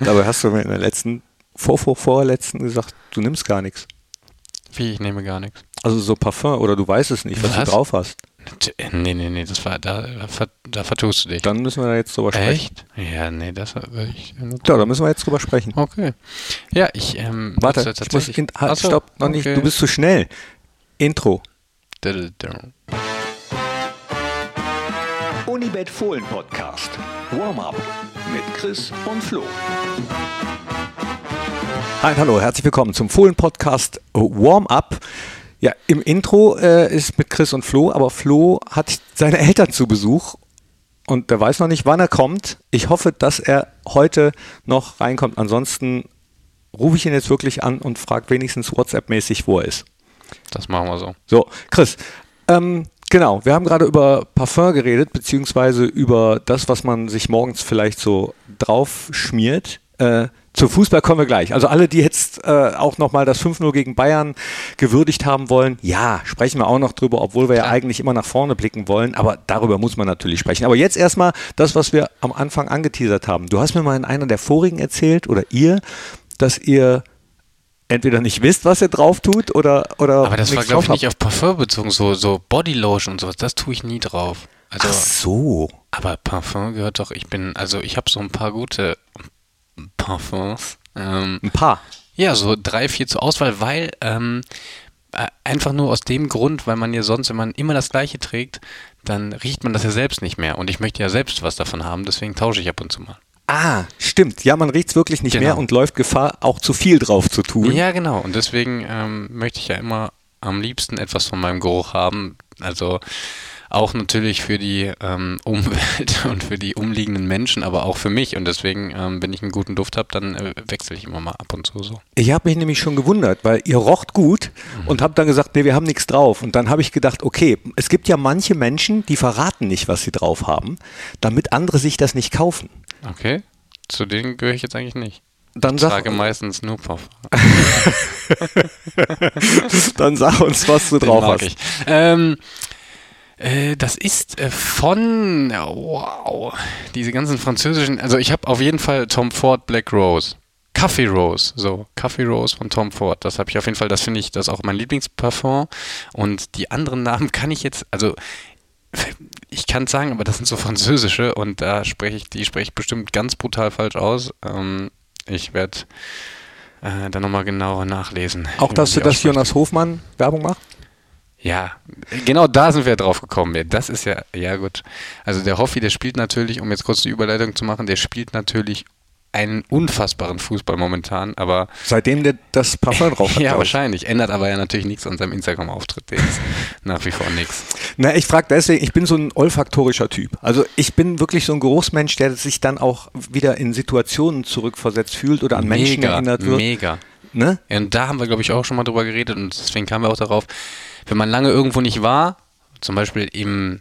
Dabei hast du mir in der letzten, vor, vor, vorletzten gesagt, du nimmst gar nichts. Wie, ich nehme gar nichts. Also so Parfum oder du weißt es nicht, was, Was? du drauf hast. Nee, nee, nee, das war, da, da, ver- da vertust du dich. Dann müssen wir da jetzt drüber sprechen. Echt? Ja, nee, das würde ich. Ja, da müssen wir jetzt drüber sprechen. Okay. Ja, ich, ähm. Warte, nutze ich muss in, halt, Ach so, stopp, noch nicht, okay. du bist zu schnell. Intro. Unibet Fohlen Podcast. Warm-up mit Chris und Flo. Hi, hallo, herzlich willkommen zum Fohlen-Podcast Warm-Up. Ja, im Intro äh, ist mit Chris und Flo, aber Flo hat seine Eltern zu Besuch und der weiß noch nicht, wann er kommt. Ich hoffe, dass er heute noch reinkommt. Ansonsten rufe ich ihn jetzt wirklich an und frage wenigstens WhatsApp-mäßig, wo er ist. Das machen wir so. So, Chris, ähm, genau, wir haben gerade über Parfum geredet, beziehungsweise über das, was man sich morgens vielleicht so drauf schmiert. Äh, zu Fußball kommen wir gleich. Also alle, die jetzt äh, auch nochmal das 5-0 gegen Bayern gewürdigt haben wollen, ja, sprechen wir auch noch drüber, obwohl wir ja Klar. eigentlich immer nach vorne blicken wollen, aber darüber muss man natürlich sprechen. Aber jetzt erstmal das, was wir am Anfang angeteasert haben. Du hast mir mal in einer der vorigen erzählt, oder ihr, dass ihr entweder nicht wisst, was ihr drauf tut, oder, oder Aber das war, glaube ich, nicht auf Parfum bezogen, so, so Bodylotion und sowas, das tue ich nie drauf. Also, Ach so. aber Parfum gehört doch, ich bin, also ich habe so ein paar gute Parfums. Ähm, Ein paar. ja, so drei, vier zur Auswahl, weil ähm, äh, einfach nur aus dem Grund, weil man ja sonst, wenn man immer das gleiche trägt, dann riecht man das ja selbst nicht mehr. Und ich möchte ja selbst was davon haben, deswegen tausche ich ab und zu mal. Ah, stimmt. Ja, man riecht es wirklich nicht Genau. mehr und läuft Gefahr, auch zu viel drauf zu tun. Ja, genau. Und deswegen ähm, möchte ich ja immer am liebsten etwas von meinem Geruch haben. Also auch natürlich für die ähm, Umwelt und für die umliegenden Menschen, aber auch für mich. Und deswegen, ähm, wenn ich einen guten Duft habe, dann äh, wechsle ich immer mal ab und zu so. Ich habe mich nämlich schon gewundert, weil ihr rocht gut und habt dann gesagt, nee, wir haben nichts drauf. Und dann habe ich gedacht, okay, es gibt ja manche Menschen, die verraten nicht, was sie drauf haben, damit andere sich das nicht kaufen. Okay? Zu denen gehöre ich jetzt eigentlich nicht. Dann Ich sag, trage meistens nur Parfum. dann sag uns, was du Den drauf hast. ich. Ähm, äh, das ist äh, von, wow, diese ganzen französischen, also ich habe auf jeden Fall Tom Ford Black Rose. Coffee Rose, so, Coffee Rose von Tom Ford. Das habe ich auf jeden Fall, das finde ich, das ist auch mein Lieblingsparfum. Und die anderen Namen kann ich jetzt, also ich kann es sagen, aber das sind so französische und da spreche ich, die spreche ich bestimmt ganz brutal falsch aus. Ähm, ich werde äh, dann nochmal genauer nachlesen. Auch dass, dass. Jonas Hofmann Werbung macht? Ja, genau da sind wir drauf gekommen. Ja, Das ist ja, ja gut. Also der Hoffi, der spielt natürlich, um jetzt kurz die Überleitung zu machen, der spielt natürlich einen unfassbaren Fußball momentan, aber Seitdem der das Parfum drauf hat. ja, wahrscheinlich. Ändert aber ja natürlich nichts an seinem Instagram-Auftritt. Der ist nach wie vor nichts. Na, ich frage deswegen, ich bin so ein olfaktorischer Typ. Also ich bin wirklich so ein Geruchsmensch, der sich dann auch wieder in Situationen zurückversetzt fühlt oder an Menschen Mega, erinnert wird. mega. Ne? Ja, und da haben wir, glaube ich, auch schon mal drüber geredet und deswegen kamen wir auch darauf, wenn man lange irgendwo nicht war, zum Beispiel im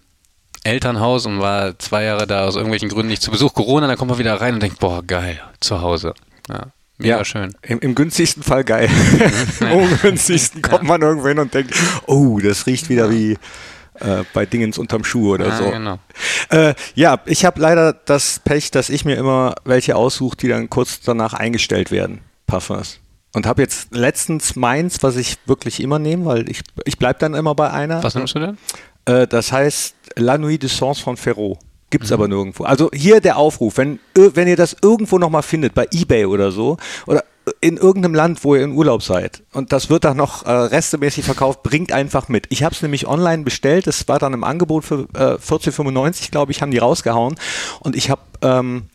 Elternhaus und war zwei Jahre da aus irgendwelchen Gründen nicht zu Besuch, Corona, dann kommt man wieder rein und denkt, boah, geil, zu Hause. Ja, mega schön. Im, Im günstigsten Fall geil. Im ungünstigsten kommt man irgendwo hin und denkt, oh, das riecht wieder wie äh, bei Dingens unterm Schuh oder Ja, so. genau. Äh, ja, ich habe leider das Pech, dass ich mir immer welche aussuche, die dann kurz danach eingestellt werden, Parfums. Und habe jetzt letztens meins, was ich wirklich immer nehme, weil ich, ich bleibe dann immer bei einer. Was nimmst du denn? Äh, das heißt La Nuit de Sens von Ferraud. Gibt Mhm. es aber nirgendwo. Also hier der Aufruf, wenn, ir- wenn ihr das irgendwo nochmal findet, bei Ebay oder so, oder in irgendeinem Land, wo ihr in Urlaub seid, und das wird dann noch äh, restemäßig verkauft, bringt einfach mit. Ich habe es nämlich online bestellt, es war dann im Angebot für äh, 14,95, glaube ich, haben die rausgehauen. Und ich habe ähm,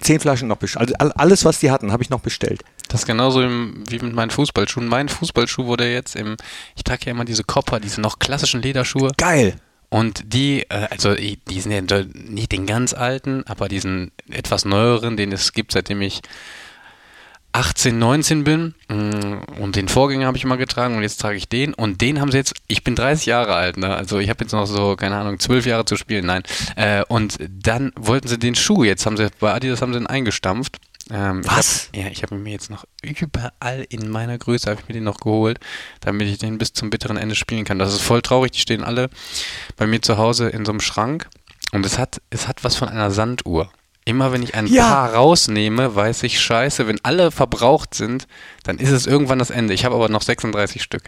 zehn Flaschen noch bestellt. Also all- alles, was die hatten, habe ich noch bestellt. Das ist genauso wie mit meinen Fußballschuhen. Mein Fußballschuh wurde jetzt im, ich trage ja immer diese Copper, diese noch klassischen Lederschuhe. Geil. Und die, äh, also die sind ja nicht den ganz alten, aber diesen etwas neueren, den es gibt, seitdem ich 18, 19 bin. Mm, Und den Vorgänger habe ich immer getragen und jetzt trage ich den. Und den haben sie jetzt, ich bin 30 Jahre alt, ne? also ich habe jetzt noch so, keine Ahnung, 12 Jahre zu spielen, nein. Äh, und dann wollten sie den Schuh, jetzt haben sie, bei Adidas haben sie ihn eingestampft. Ähm, ich Was? Hab, ja, ich habe mir jetzt noch überall in meiner Größe, habe ich mir den noch geholt, damit ich den bis zum bitteren Ende spielen kann. Das ist voll traurig, die stehen alle bei mir zu Hause in so einem Schrank und es hat, es hat was von einer Sanduhr. Immer wenn ich ein Ja. Paar rausnehme, weiß ich, scheiße, wenn alle verbraucht sind, dann ist es irgendwann das Ende. Ich habe aber noch 36 Stück.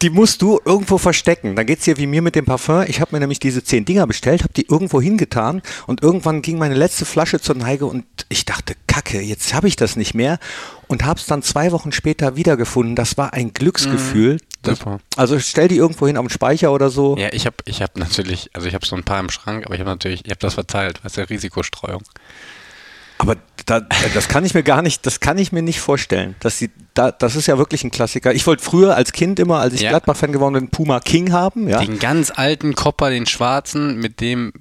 Die musst du irgendwo verstecken. Dann geht's dir wie mir mit dem Parfum. Ich habe mir nämlich diese zehn Dinger bestellt, habe die irgendwo hingetan und irgendwann ging meine letzte Flasche zur Neige und ich dachte, Kacke, jetzt habe ich das nicht mehr und habe es dann zwei Wochen später wiedergefunden. Das war ein Glücksgefühl. Das, super. also stell die irgendwo hin am Speicher oder so. Ja, ich habe ich hab natürlich, also ich habe so ein paar im Schrank, aber ich habe natürlich, ich habe das verteilt, weißt du, Risikostreuung. Aber da, das kann ich mir gar nicht, das kann ich mir nicht vorstellen. Dass sie, da, das ist ja wirklich ein Klassiker. Ich wollte früher als Kind immer, als ich Ja. Gladbach-Fan geworden bin, Puma King haben. Ja. Den ganz alten Kopper, den schwarzen, mit dem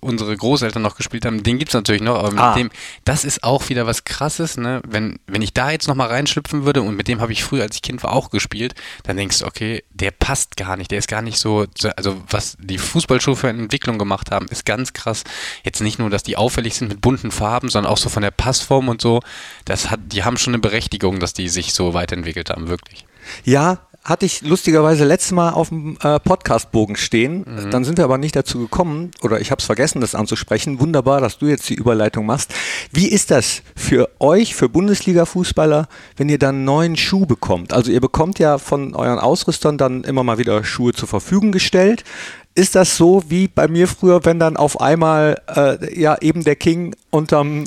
unsere Großeltern noch gespielt haben, den gibt's natürlich noch, aber mit Ah. dem, das ist auch wieder was krasses, ne? Wenn, wenn ich da jetzt nochmal reinschlüpfen würde und mit dem habe ich früher, als ich Kind war, auch gespielt, dann denkst du, okay, der passt gar nicht, der ist gar nicht so, so- also was die Fußballschuhe für eine Entwicklung gemacht haben, ist ganz krass. Jetzt nicht nur, dass die auffällig sind mit bunten Farben, sondern auch so von der Passform und so, das hat, die haben schon eine Berechtigung, dass die sich so weiterentwickelt haben, wirklich. Ja, hatte ich lustigerweise letztes Mal auf dem äh, Podcastbogen stehen. Dann sind wir aber nicht dazu gekommen, oder ich habe es vergessen, das anzusprechen. Wunderbar, dass du jetzt die Überleitung machst. Wie ist das für euch, für Bundesliga-Fußballer, wenn ihr dann einen neuen Schuh bekommt? Also ihr bekommt ja von euren Ausrüstern dann immer mal wieder Schuhe zur Verfügung gestellt. Ist das so wie bei mir früher, wenn dann auf einmal äh, ja eben der King unterm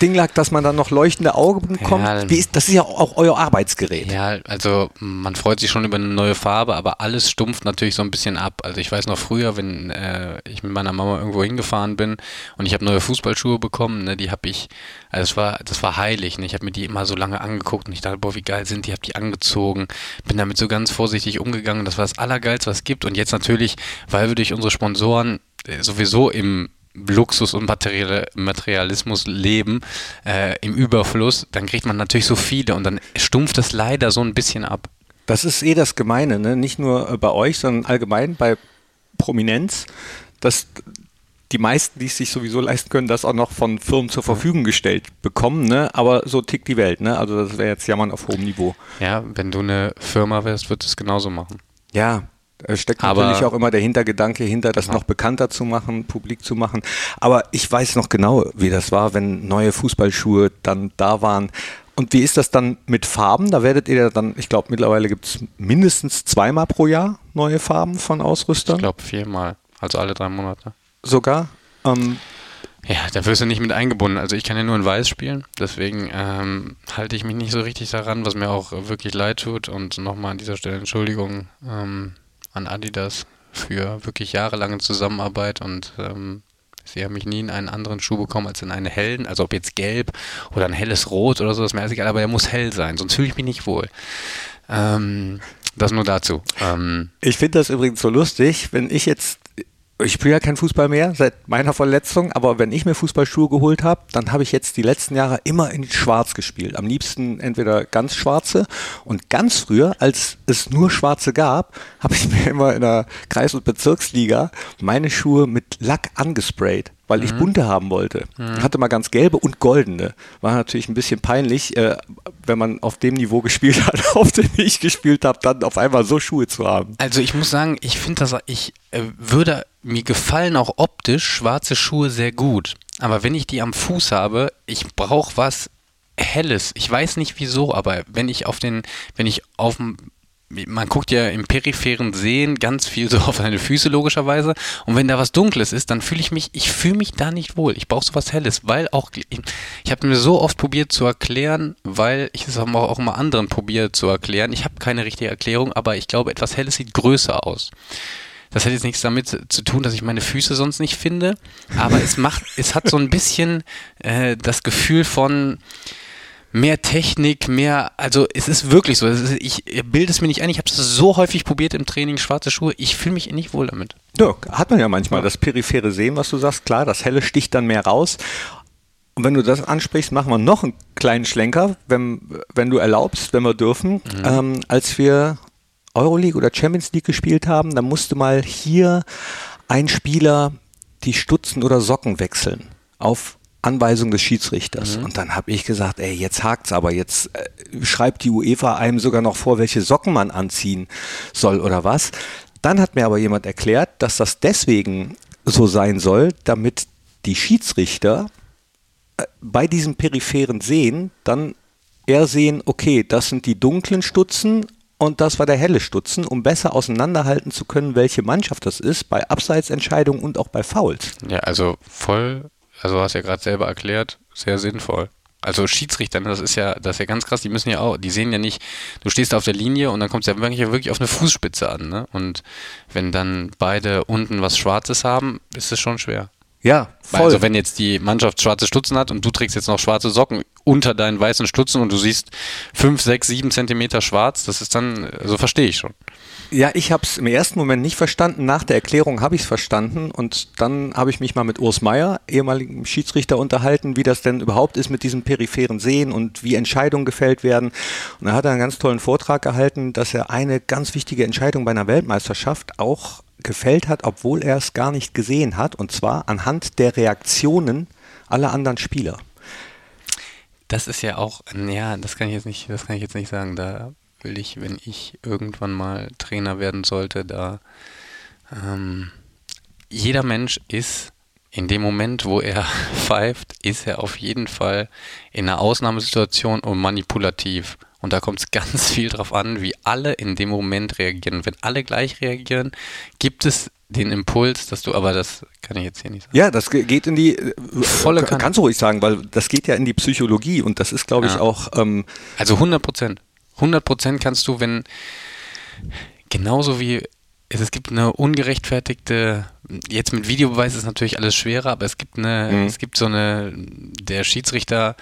Ding lag, dass man dann noch leuchtende Augen bekommt? Ja, wie ist, das ist ja auch euer Arbeitsgerät. Ja, also man freut sich schon über eine neue Farbe, aber alles stumpft natürlich so ein bisschen ab. Also ich weiß noch früher, wenn äh, ich mit meiner Mama irgendwo hingefahren bin und ich habe neue Fußballschuhe bekommen, ne, die habe ich, also das war, das war heilig. Ne? Ich habe mir die immer so lange angeguckt und ich dachte, boah, wie geil sind die, habe die angezogen, bin damit so ganz vorsichtig umgegangen. Das war das Allergeilste, was es gibt. Und jetzt natürlich, weil wir durch unsere Sponsoren äh, sowieso im Luxus und Material Materialismus leben, äh, im Überfluss, dann kriegt man natürlich so viele und dann stumpft es leider so ein bisschen ab. Das ist eh das Gemeine, ne? nicht nur äh, bei euch, sondern allgemein bei Prominenz, dass die meisten, die es sich sowieso leisten können, das auch noch von Firmen zur Verfügung gestellt bekommen. Ne? Aber so tickt die Welt. Ne? Also das wäre jetzt Jammern auf hohem Niveau. Ja, wenn du eine Firma wärst, würdest du es genauso machen. Ja, steckt Aber- natürlich auch immer der Hintergedanke hinter, das noch bekannter zu machen, publik zu machen. Aber ich weiß noch genau, wie das war, wenn neue Fußballschuhe dann da waren. Und wie ist das dann mit Farben? Da werdet ihr ja dann, ich glaube, mittlerweile gibt es mindestens zweimal pro Jahr neue Farben von Ausrüstern. Ich glaube viermal, also alle drei Monate. Sogar. Ähm, Ja, da wirst du nicht mit eingebunden. Also ich kann ja nur in Weiß spielen, deswegen ähm, halte ich mich nicht so richtig daran, was mir auch wirklich leid tut. Und nochmal an dieser Stelle Entschuldigung ähm, an Adidas für wirklich jahrelange Zusammenarbeit und ähm, sie haben mich nie in einen anderen Schuh bekommen als in einen hellen, also ob jetzt gelb oder ein helles Rot oder so, ist mir alles egal, aber der muss hell sein, sonst fühle ich mich nicht wohl. Ähm, das nur dazu. Ähm, Ich finde das übrigens so lustig, wenn ich jetzt, ich spiele ja kein Fußball mehr seit meiner Verletzung, aber wenn ich mir Fußballschuhe geholt habe, dann habe ich jetzt die letzten Jahre immer in Schwarz gespielt. Am liebsten entweder ganz schwarze und ganz früher, als es nur schwarze gab, habe ich mir immer in der Kreis- und Bezirksliga meine Schuhe mit Lack angesprayt. Weil ich bunte haben wollte. Ich hatte mal ganz gelbe und goldene. War natürlich ein bisschen peinlich, äh, wenn man auf dem Niveau gespielt hat, auf dem ich gespielt habe, dann auf einmal so Schuhe zu haben. Also ich muss sagen, ich finde das, ich äh, würde, mir gefallen auch optisch schwarze Schuhe sehr gut. Aber wenn ich die am Fuß habe, ich brauche was Helles. Ich weiß nicht wieso, aber wenn ich auf den, wenn ich auf dem man guckt ja im peripheren Sehen ganz viel so auf seine Füße logischerweise und wenn da was Dunkles ist, dann fühle ich mich, ich fühle mich da nicht wohl. Ich brauche sowas Helles, weil auch, ich, habe mir so oft probiert zu erklären, weil ich es auch, auch immer anderen probiert zu erklären. Ich habe keine richtige Erklärung, aber ich glaube, etwas Helles sieht größer aus. Das hat jetzt nichts damit zu tun, dass ich meine Füße sonst nicht finde, aber es macht, es hat so ein bisschen äh, das Gefühl von, mehr Technik, mehr, also es ist wirklich so, ist, ich bilde es mir nicht ein, ich habe es so häufig probiert im Training, schwarze Schuhe, ich fühle mich nicht wohl damit. Ja, hat man ja manchmal das periphere Sehen, was du sagst. Klar, das Helle sticht dann mehr raus. Und wenn du das ansprichst, machen wir noch einen kleinen Schlenker, wenn, wenn du erlaubst, wenn wir dürfen. Ähm, als wir Euroleague oder Champions League gespielt haben, dann musste mal hier ein Spieler die Stutzen oder Socken wechseln auf Anweisung des Schiedsrichters. Und dann habe ich gesagt, ey, jetzt hakt's aber, jetzt äh, schreibt die UEFA einem sogar noch vor, welche Socken man anziehen soll oder was. Dann hat mir aber jemand erklärt, dass das deswegen so sein soll, damit die Schiedsrichter äh, bei diesen peripheren Sehen dann eher sehen, okay, das sind die dunklen Stutzen und das war der helle Stutzen, um besser auseinanderhalten zu können, welche Mannschaft das ist, bei Abseitsentscheidungen und auch bei Fouls. Ja, also voll, also hast ja gerade selber erklärt, sehr sinnvoll. Also Schiedsrichter, das ist ja, das ist ja ganz krass, die müssen ja auch, die sehen ja nicht, du stehst auf der Linie und dann kommt es ja wirklich, wirklich auf eine Fußspitze an, ne? Und wenn dann beide unten was Schwarzes haben, ist es schon schwer. Ja, voll. Also wenn jetzt die Mannschaft schwarze Stutzen hat und du trägst jetzt noch schwarze Socken unter deinen weißen Stutzen und du siehst fünf, sechs, sieben Zentimeter schwarz, das ist dann, also verstehe ich schon. Ja, ich habe es im ersten Moment nicht verstanden. Nach der Erklärung habe ich es verstanden und dann habe ich mich mal mit Urs Meier, ehemaligem Schiedsrichter, unterhalten, wie das denn überhaupt ist mit diesem peripheren Sehen und wie Entscheidungen gefällt werden. Und er hat einen ganz tollen Vortrag gehalten, dass er eine ganz wichtige Entscheidung bei einer Weltmeisterschaft auch gefällt hat, obwohl er es gar nicht gesehen hat, und zwar anhand der Reaktionen aller anderen Spieler. Das ist ja auch, ja, das kann ich jetzt nicht, das kann ich jetzt nicht sagen. Da will ich, wenn ich irgendwann mal Trainer werden sollte, da ähm, jeder Mensch ist in dem Moment, wo er pfeift, ist er auf jeden Fall in einer Ausnahmesituation und manipulativ. Und da kommt es ganz viel drauf an, wie alle in dem Moment reagieren. Wenn alle gleich reagieren, gibt es den Impuls, dass du, aber das kann ich jetzt hier nicht sagen. Ja, das geht in die äh, volle Kanne. Kannst du ruhig sagen, weil das geht ja in die Psychologie und das ist, glaube ich, ja. auch. Ähm also 100 Prozent. 100 Prozent kannst du, wenn genauso wie es gibt eine ungerechtfertigte, jetzt mit Videobeweis ist natürlich alles schwerer, aber es gibt eine, mhm. es gibt so eine, der Schiedsrichter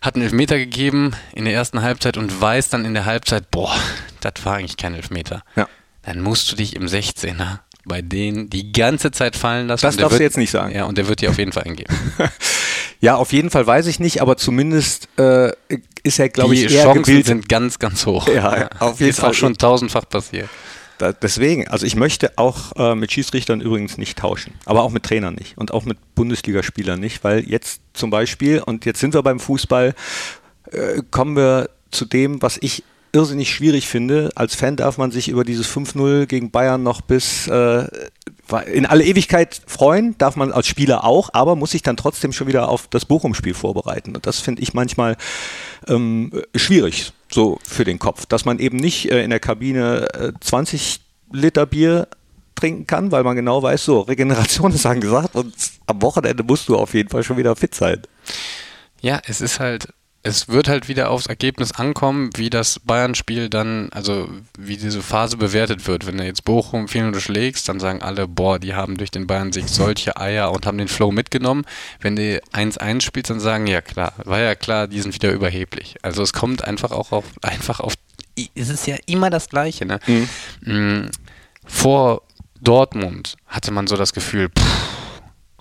hat einen Elfmeter gegeben in der ersten Halbzeit und weiß dann in der Halbzeit, boah, das war eigentlich kein Elfmeter. Ja. Dann musst du dich im 16er bei denen die ganze Zeit fallen lassen. Das darfst wird, du jetzt nicht sagen. Ja, und der wird dir auf jeden Fall eingeben. ja, auf jeden Fall weiß ich nicht, aber zumindest äh, ist er, glaube ich, eher Chancen gebildet. sind ganz, ganz hoch. Ja, ja. auf jeden ist Fall. auch schon tausendfach passiert. Da, deswegen, also ich möchte auch äh, mit Schiedsrichtern übrigens nicht tauschen, aber auch mit Trainern nicht und auch mit Bundesligaspielern nicht, weil jetzt zum Beispiel, und jetzt sind wir beim Fußball, äh, kommen wir zu dem, was ich irrsinnig schwierig finde. Als Fan darf man sich über dieses 5-0 gegen Bayern noch bis äh, in alle Ewigkeit freuen, darf man als Spieler auch, aber muss sich dann trotzdem schon wieder auf das Bochum-Spiel vorbereiten. Und das finde ich manchmal ähm, schwierig, so für den Kopf, dass man eben nicht äh, in der Kabine äh, 20 Liter Bier trinken kann, weil man genau weiß, so, Regeneration ist angesagt und am Wochenende musst du auf jeden Fall schon wieder fit sein. Ja, es ist halt es wird halt wieder aufs Ergebnis ankommen, wie das Bayern-Spiel dann, also wie diese Phase bewertet wird. Wenn du jetzt Bochum 4-0 schlägst, dann sagen alle, boah, die haben durch den Bayern-Sieg solche Eier und haben den Flow mitgenommen. Wenn du 1-1 spielst, dann sagen, ja klar, war ja klar, die sind wieder überheblich. Also es kommt einfach auch auf, einfach auf, es ist ja immer das Gleiche, ne? Mhm. Mm, vor Dortmund hatte man so das Gefühl, pff,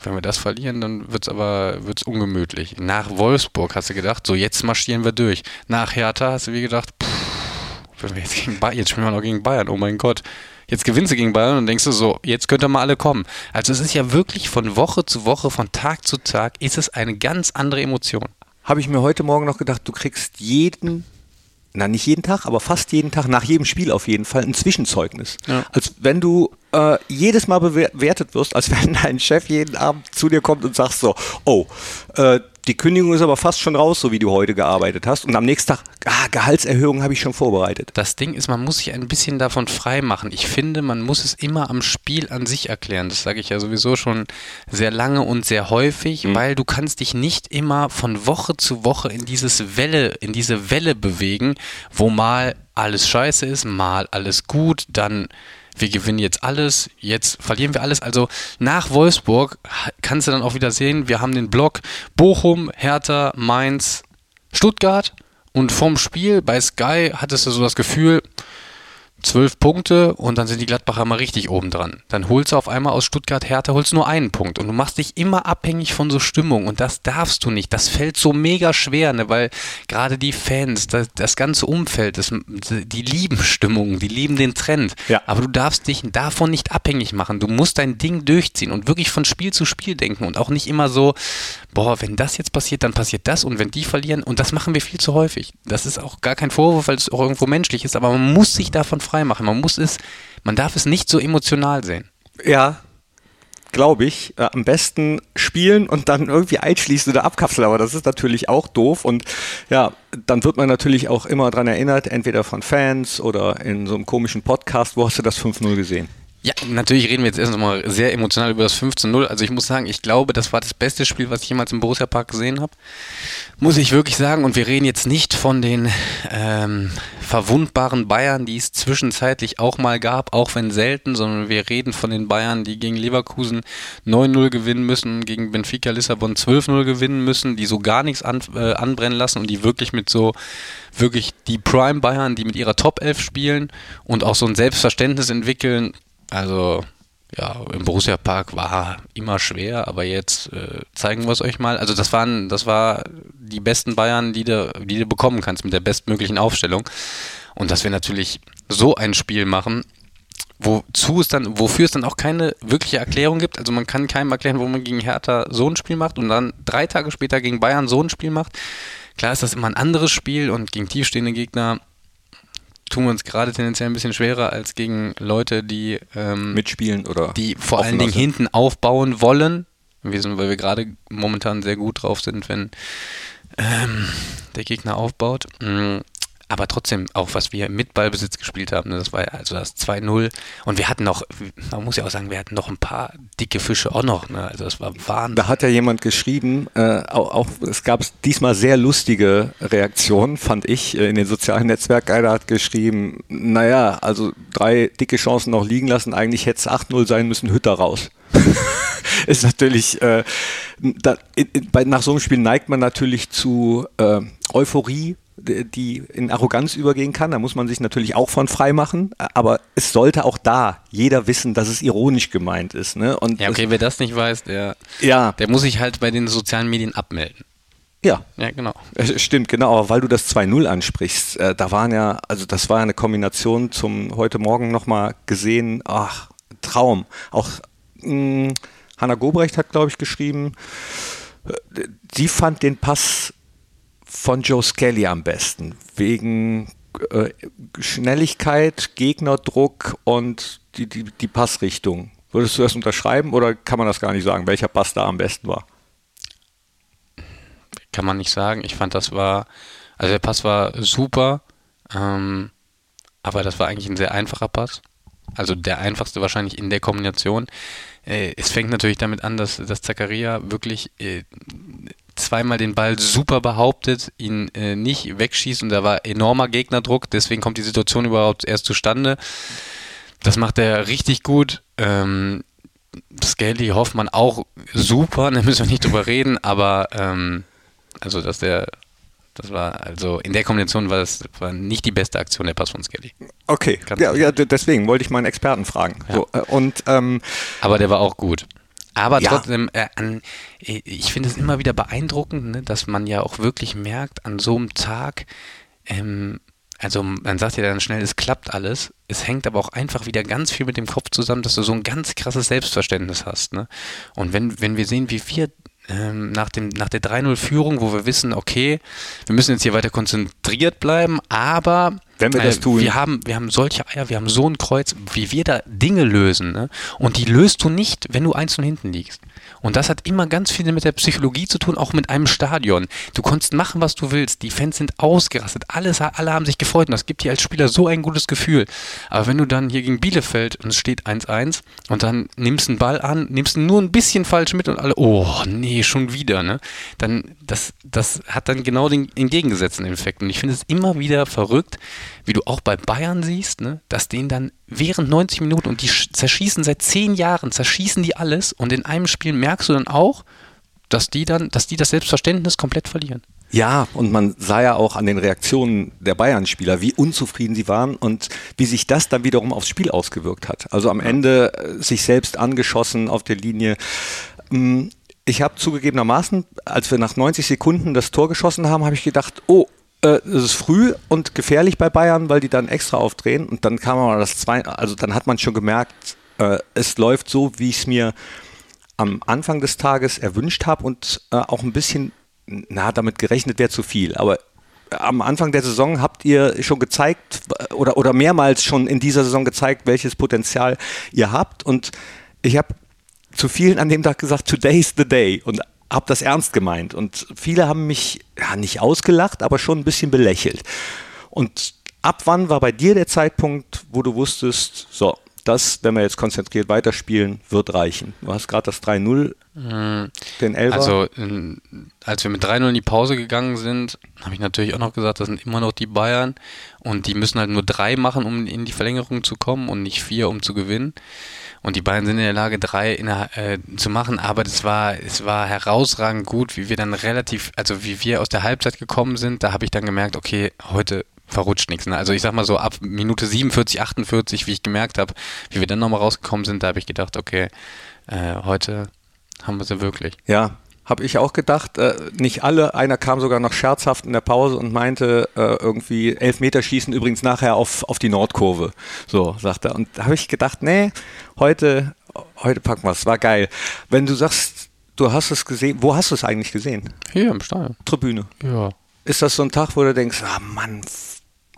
wenn wir das verlieren, dann wird es aber wird's ungemütlich. Nach Wolfsburg hast du gedacht, so jetzt marschieren wir durch. Nach Hertha hast du wie gedacht, pff, wenn wir jetzt, gegen Bayern, jetzt spielen wir noch gegen Bayern, oh mein Gott. Jetzt gewinnst du gegen Bayern und denkst du so, jetzt könnt ihr mal alle kommen. Also es ist ja wirklich von Woche zu Woche, von Tag zu Tag, ist es eine ganz andere Emotion. Habe ich mir heute Morgen noch gedacht, du kriegst jeden na nicht jeden Tag, aber fast jeden Tag, nach jedem Spiel auf jeden Fall, ein Zwischenzeugnis. Ja. Als wenn du äh, jedes Mal bewertet wirst, als wenn dein Chef jeden Abend zu dir kommt und sagt so, oh, äh, die Kündigung ist aber fast schon raus, so wie du heute gearbeitet hast. Und am nächsten Tag, ah, Gehaltserhöhung habe ich schon vorbereitet. Das Ding ist, man muss sich ein bisschen davon frei machen. Ich finde, man muss es immer am Spiel an sich erklären. Das sage ich ja sowieso schon sehr lange und sehr häufig, mhm. weil du kannst dich nicht immer von Woche zu Woche in dieses Welle, in diese Welle bewegen, wo mal alles scheiße ist, mal alles gut, dann wir gewinnen jetzt alles, jetzt verlieren wir alles. Also nach Wolfsburg kannst du dann auch wieder sehen, wir haben den Block Bochum, Hertha, Mainz, Stuttgart und vom Spiel bei Sky hattest du so das Gefühl, zwölf Punkte und dann sind die Gladbacher mal richtig oben dran. Dann holst du auf einmal aus Stuttgart Hertha, holst nur einen Punkt und du machst dich immer abhängig von so Stimmung und das darfst du nicht. Das fällt so mega schwer, ne? weil gerade die Fans, das, das ganze Umfeld, das, die lieben Stimmung, die lieben den Trend. Ja. Aber du darfst dich davon nicht abhängig machen. Du musst dein Ding durchziehen und wirklich von Spiel zu Spiel denken und auch nicht immer so, boah, wenn das jetzt passiert, dann passiert das und wenn die verlieren und das machen wir viel zu häufig. Das ist auch gar kein Vorwurf, weil es auch irgendwo menschlich ist, aber man muss sich davon frei machen. Man muss es, man darf es nicht so emotional sehen. Ja, glaube ich, äh, am besten spielen und dann irgendwie einschließen oder abkapseln. Aber das ist natürlich auch doof. Und ja, dann wird man natürlich auch immer daran erinnert, entweder von Fans oder in so einem komischen Podcast, wo hast du das 5-0 gesehen? Ja, natürlich reden wir jetzt erst nochmal sehr emotional über das 15 0. Also ich muss sagen, ich glaube, das war das beste Spiel, was ich jemals im Borussia Park gesehen habe. Muss ich wirklich sagen. Und wir reden jetzt nicht von den ähm, verwundbaren Bayern, die es zwischenzeitlich auch mal gab, auch wenn selten, sondern wir reden von den Bayern, die gegen Leverkusen 9-0 gewinnen müssen, gegen Benfica Lissabon 12-0 gewinnen müssen, die so gar nichts an, äh, anbrennen lassen und die wirklich mit so wirklich die Prime Bayern, die mit ihrer Top 11 spielen und auch so ein Selbstverständnis entwickeln, also ja, im Borussia Park war immer schwer, aber jetzt äh, zeigen wir es euch mal. Also das waren, das war die besten Bayern, die du, die du bekommen kannst mit der bestmöglichen Aufstellung. Und dass wir natürlich so ein Spiel machen, wozu es dann, wofür es dann auch keine wirkliche Erklärung gibt. Also man kann keinem erklären, warum man gegen Hertha so ein Spiel macht und dann drei Tage später gegen Bayern so ein Spiel macht. Klar ist das immer ein anderes Spiel und gegen tiefstehende Gegner tun wir uns gerade tendenziell ein bisschen schwerer als gegen Leute, die ähm, mitspielen oder die vor allen Dingen hinten aufbauen wollen. Wir sind, weil wir gerade momentan sehr gut drauf sind, wenn ähm, der Gegner aufbaut. Mm, aber trotzdem, auch was wir mit Ballbesitz gespielt haben, ne, das war also das 2-0. Und wir hatten noch, man muss ja auch sagen, wir hatten noch ein paar dicke Fische auch noch. Ne? Also das war Wahnsinn. Da hat ja jemand geschrieben, äh, auch, auch, es gab diesmal sehr lustige Reaktionen, fand ich, äh, in den sozialen Netzwerken. Einer hat geschrieben, naja, also drei dicke Chancen noch liegen lassen, eigentlich hätte es 8-0 sein müssen, Hütter raus. ist natürlich, äh, da, in, in, bei, nach so einem Spiel neigt man natürlich zu äh, Euphorie die in Arroganz übergehen kann. Da muss man sich natürlich auch von frei machen. Aber es sollte auch da jeder wissen, dass es ironisch gemeint ist. Ne? Und ja, okay, wer das nicht weiß, der, ja. der muss sich halt bei den sozialen Medien abmelden. Ja. Ja, genau. Stimmt, genau. Aber weil du das 2-0 ansprichst, äh, da waren ja, also das war eine Kombination zum heute Morgen nochmal gesehen, ach, Traum. Auch mh, hm, Hanna Gobrecht hat, glaube ich, geschrieben, äh, sie fand den Pass von Joe Skelly am besten, wegen äh, Schnelligkeit, Gegnerdruck und die, die, die Passrichtung. Würdest du das unterschreiben oder kann man das gar nicht sagen, welcher Pass da am besten war? Kann man nicht sagen. Ich fand, das war, also der Pass war super, ähm, aber das war eigentlich ein sehr einfacher Pass. Also der einfachste wahrscheinlich in der Kombination. Äh, es fängt natürlich damit an, dass, dass Zakaria wirklich äh, zweimal den Ball super behauptet, ihn äh, nicht wegschießt und da war enormer Gegnerdruck, deswegen kommt die Situation überhaupt erst zustande. Das macht er richtig gut. Ähm, Skelly Hoffmann auch super, da müssen wir nicht drüber reden, aber ähm, also dass der das war also in der Kombination war das war nicht die beste Aktion der Pass von Skelly. Okay, ja, ja, deswegen wollte ich meinen Experten fragen. Ja. So, äh, und, ähm, Aber der war auch gut. Aber ja. trotzdem, äh, an, äh, ich finde es immer wieder beeindruckend, ne, dass man ja auch wirklich merkt, an so einem Tag, ähm, also man sagt ja dann schnell, es klappt alles. Es hängt aber auch einfach wieder ganz viel mit dem Kopf zusammen, dass du so ein ganz krasses Selbstverständnis hast. Ne? Und wenn, wenn wir sehen, wie wir ähm, nach, dem, nach der 3-0-Führung, wo wir wissen, okay, wir müssen jetzt hier weiter konzentriert bleiben, aber wenn wir das äh, tun. Wir haben, wir haben solche Eier, wir haben so ein Kreuz, wie wir da Dinge lösen. Ne? Und die löst du nicht, wenn du eins und hinten liegst. Und das hat immer ganz viel mit der Psychologie zu tun, auch mit einem Stadion. Du konntest machen, was du willst. Die Fans sind ausgerastet. Alles, alle haben sich gefreut. Und das gibt dir als Spieler so ein gutes Gefühl. Aber wenn du dann hier gegen Bielefeld und es steht 1-1 und dann nimmst einen Ball an, nimmst nur ein bisschen falsch mit und alle, oh nee, schon wieder, ne? Dann, das, das hat dann genau den entgegengesetzten Effekt. Und ich finde es immer wieder verrückt, wie du auch bei Bayern siehst, ne, dass denen dann während 90 Minuten und die zerschießen seit 10 Jahren, zerschießen die alles und in einem Spiel merkst du dann auch, dass die dann, dass die das Selbstverständnis komplett verlieren. Ja, und man sah ja auch an den Reaktionen der Bayern-Spieler, wie unzufrieden sie waren und wie sich das dann wiederum aufs Spiel ausgewirkt hat. Also am Ende äh, sich selbst angeschossen auf der Linie. Mm, ich habe zugegebenermaßen, als wir nach 90 Sekunden das Tor geschossen haben, habe ich gedacht, oh, äh, es ist früh und gefährlich bei Bayern, weil die dann extra aufdrehen. Und dann kam aber das zwei, also dann hat man schon gemerkt, äh, es läuft so, wie ich es mir am Anfang des Tages erwünscht habe und äh, auch ein bisschen, na, damit gerechnet wäre zu viel, aber am Anfang der Saison habt ihr schon gezeigt oder, oder mehrmals schon in dieser Saison gezeigt, welches Potenzial ihr habt. Und ich habe zu vielen an dem Tag gesagt, today's the day. Und habe das ernst gemeint. Und viele haben mich ja nicht ausgelacht, aber schon ein bisschen belächelt. Und ab wann war bei dir der Zeitpunkt, wo du wusstest, so, das, wenn wir jetzt konzentriert weiterspielen, wird reichen? Du hast gerade das 3-0, den Elfer. Also, in, als wir mit 3-0 in die Pause gegangen sind, habe ich natürlich auch noch gesagt, das sind immer noch die Bayern und die müssen halt nur drei machen, um in die Verlängerung zu kommen und nicht vier, um zu gewinnen. Und die Bayern sind in der Lage, drei der, äh, zu machen, aber das war, es war herausragend gut, wie wir dann relativ, also wie wir aus der Halbzeit gekommen sind, da habe ich dann gemerkt, okay, heute verrutscht nichts. Ne? Also ich sag mal so ab Minute 47, 48, wie ich gemerkt habe, wie wir dann nochmal rausgekommen sind, da habe ich gedacht, okay, äh, heute haben wir sie wirklich. Ja, habe ich auch gedacht. Äh, nicht alle. Einer kam sogar noch scherzhaft in der Pause und meinte äh, irgendwie Elfmeterschießen übrigens nachher auf, auf die Nordkurve. So, sagt er. Und da habe ich gedacht, nee, heute, heute packen wir es. War geil. Wenn du sagst, du hast es gesehen, wo hast du es eigentlich gesehen? Hier im Stadion. Tribüne. Ja. Ist das so ein Tag, wo du denkst, ah Mann,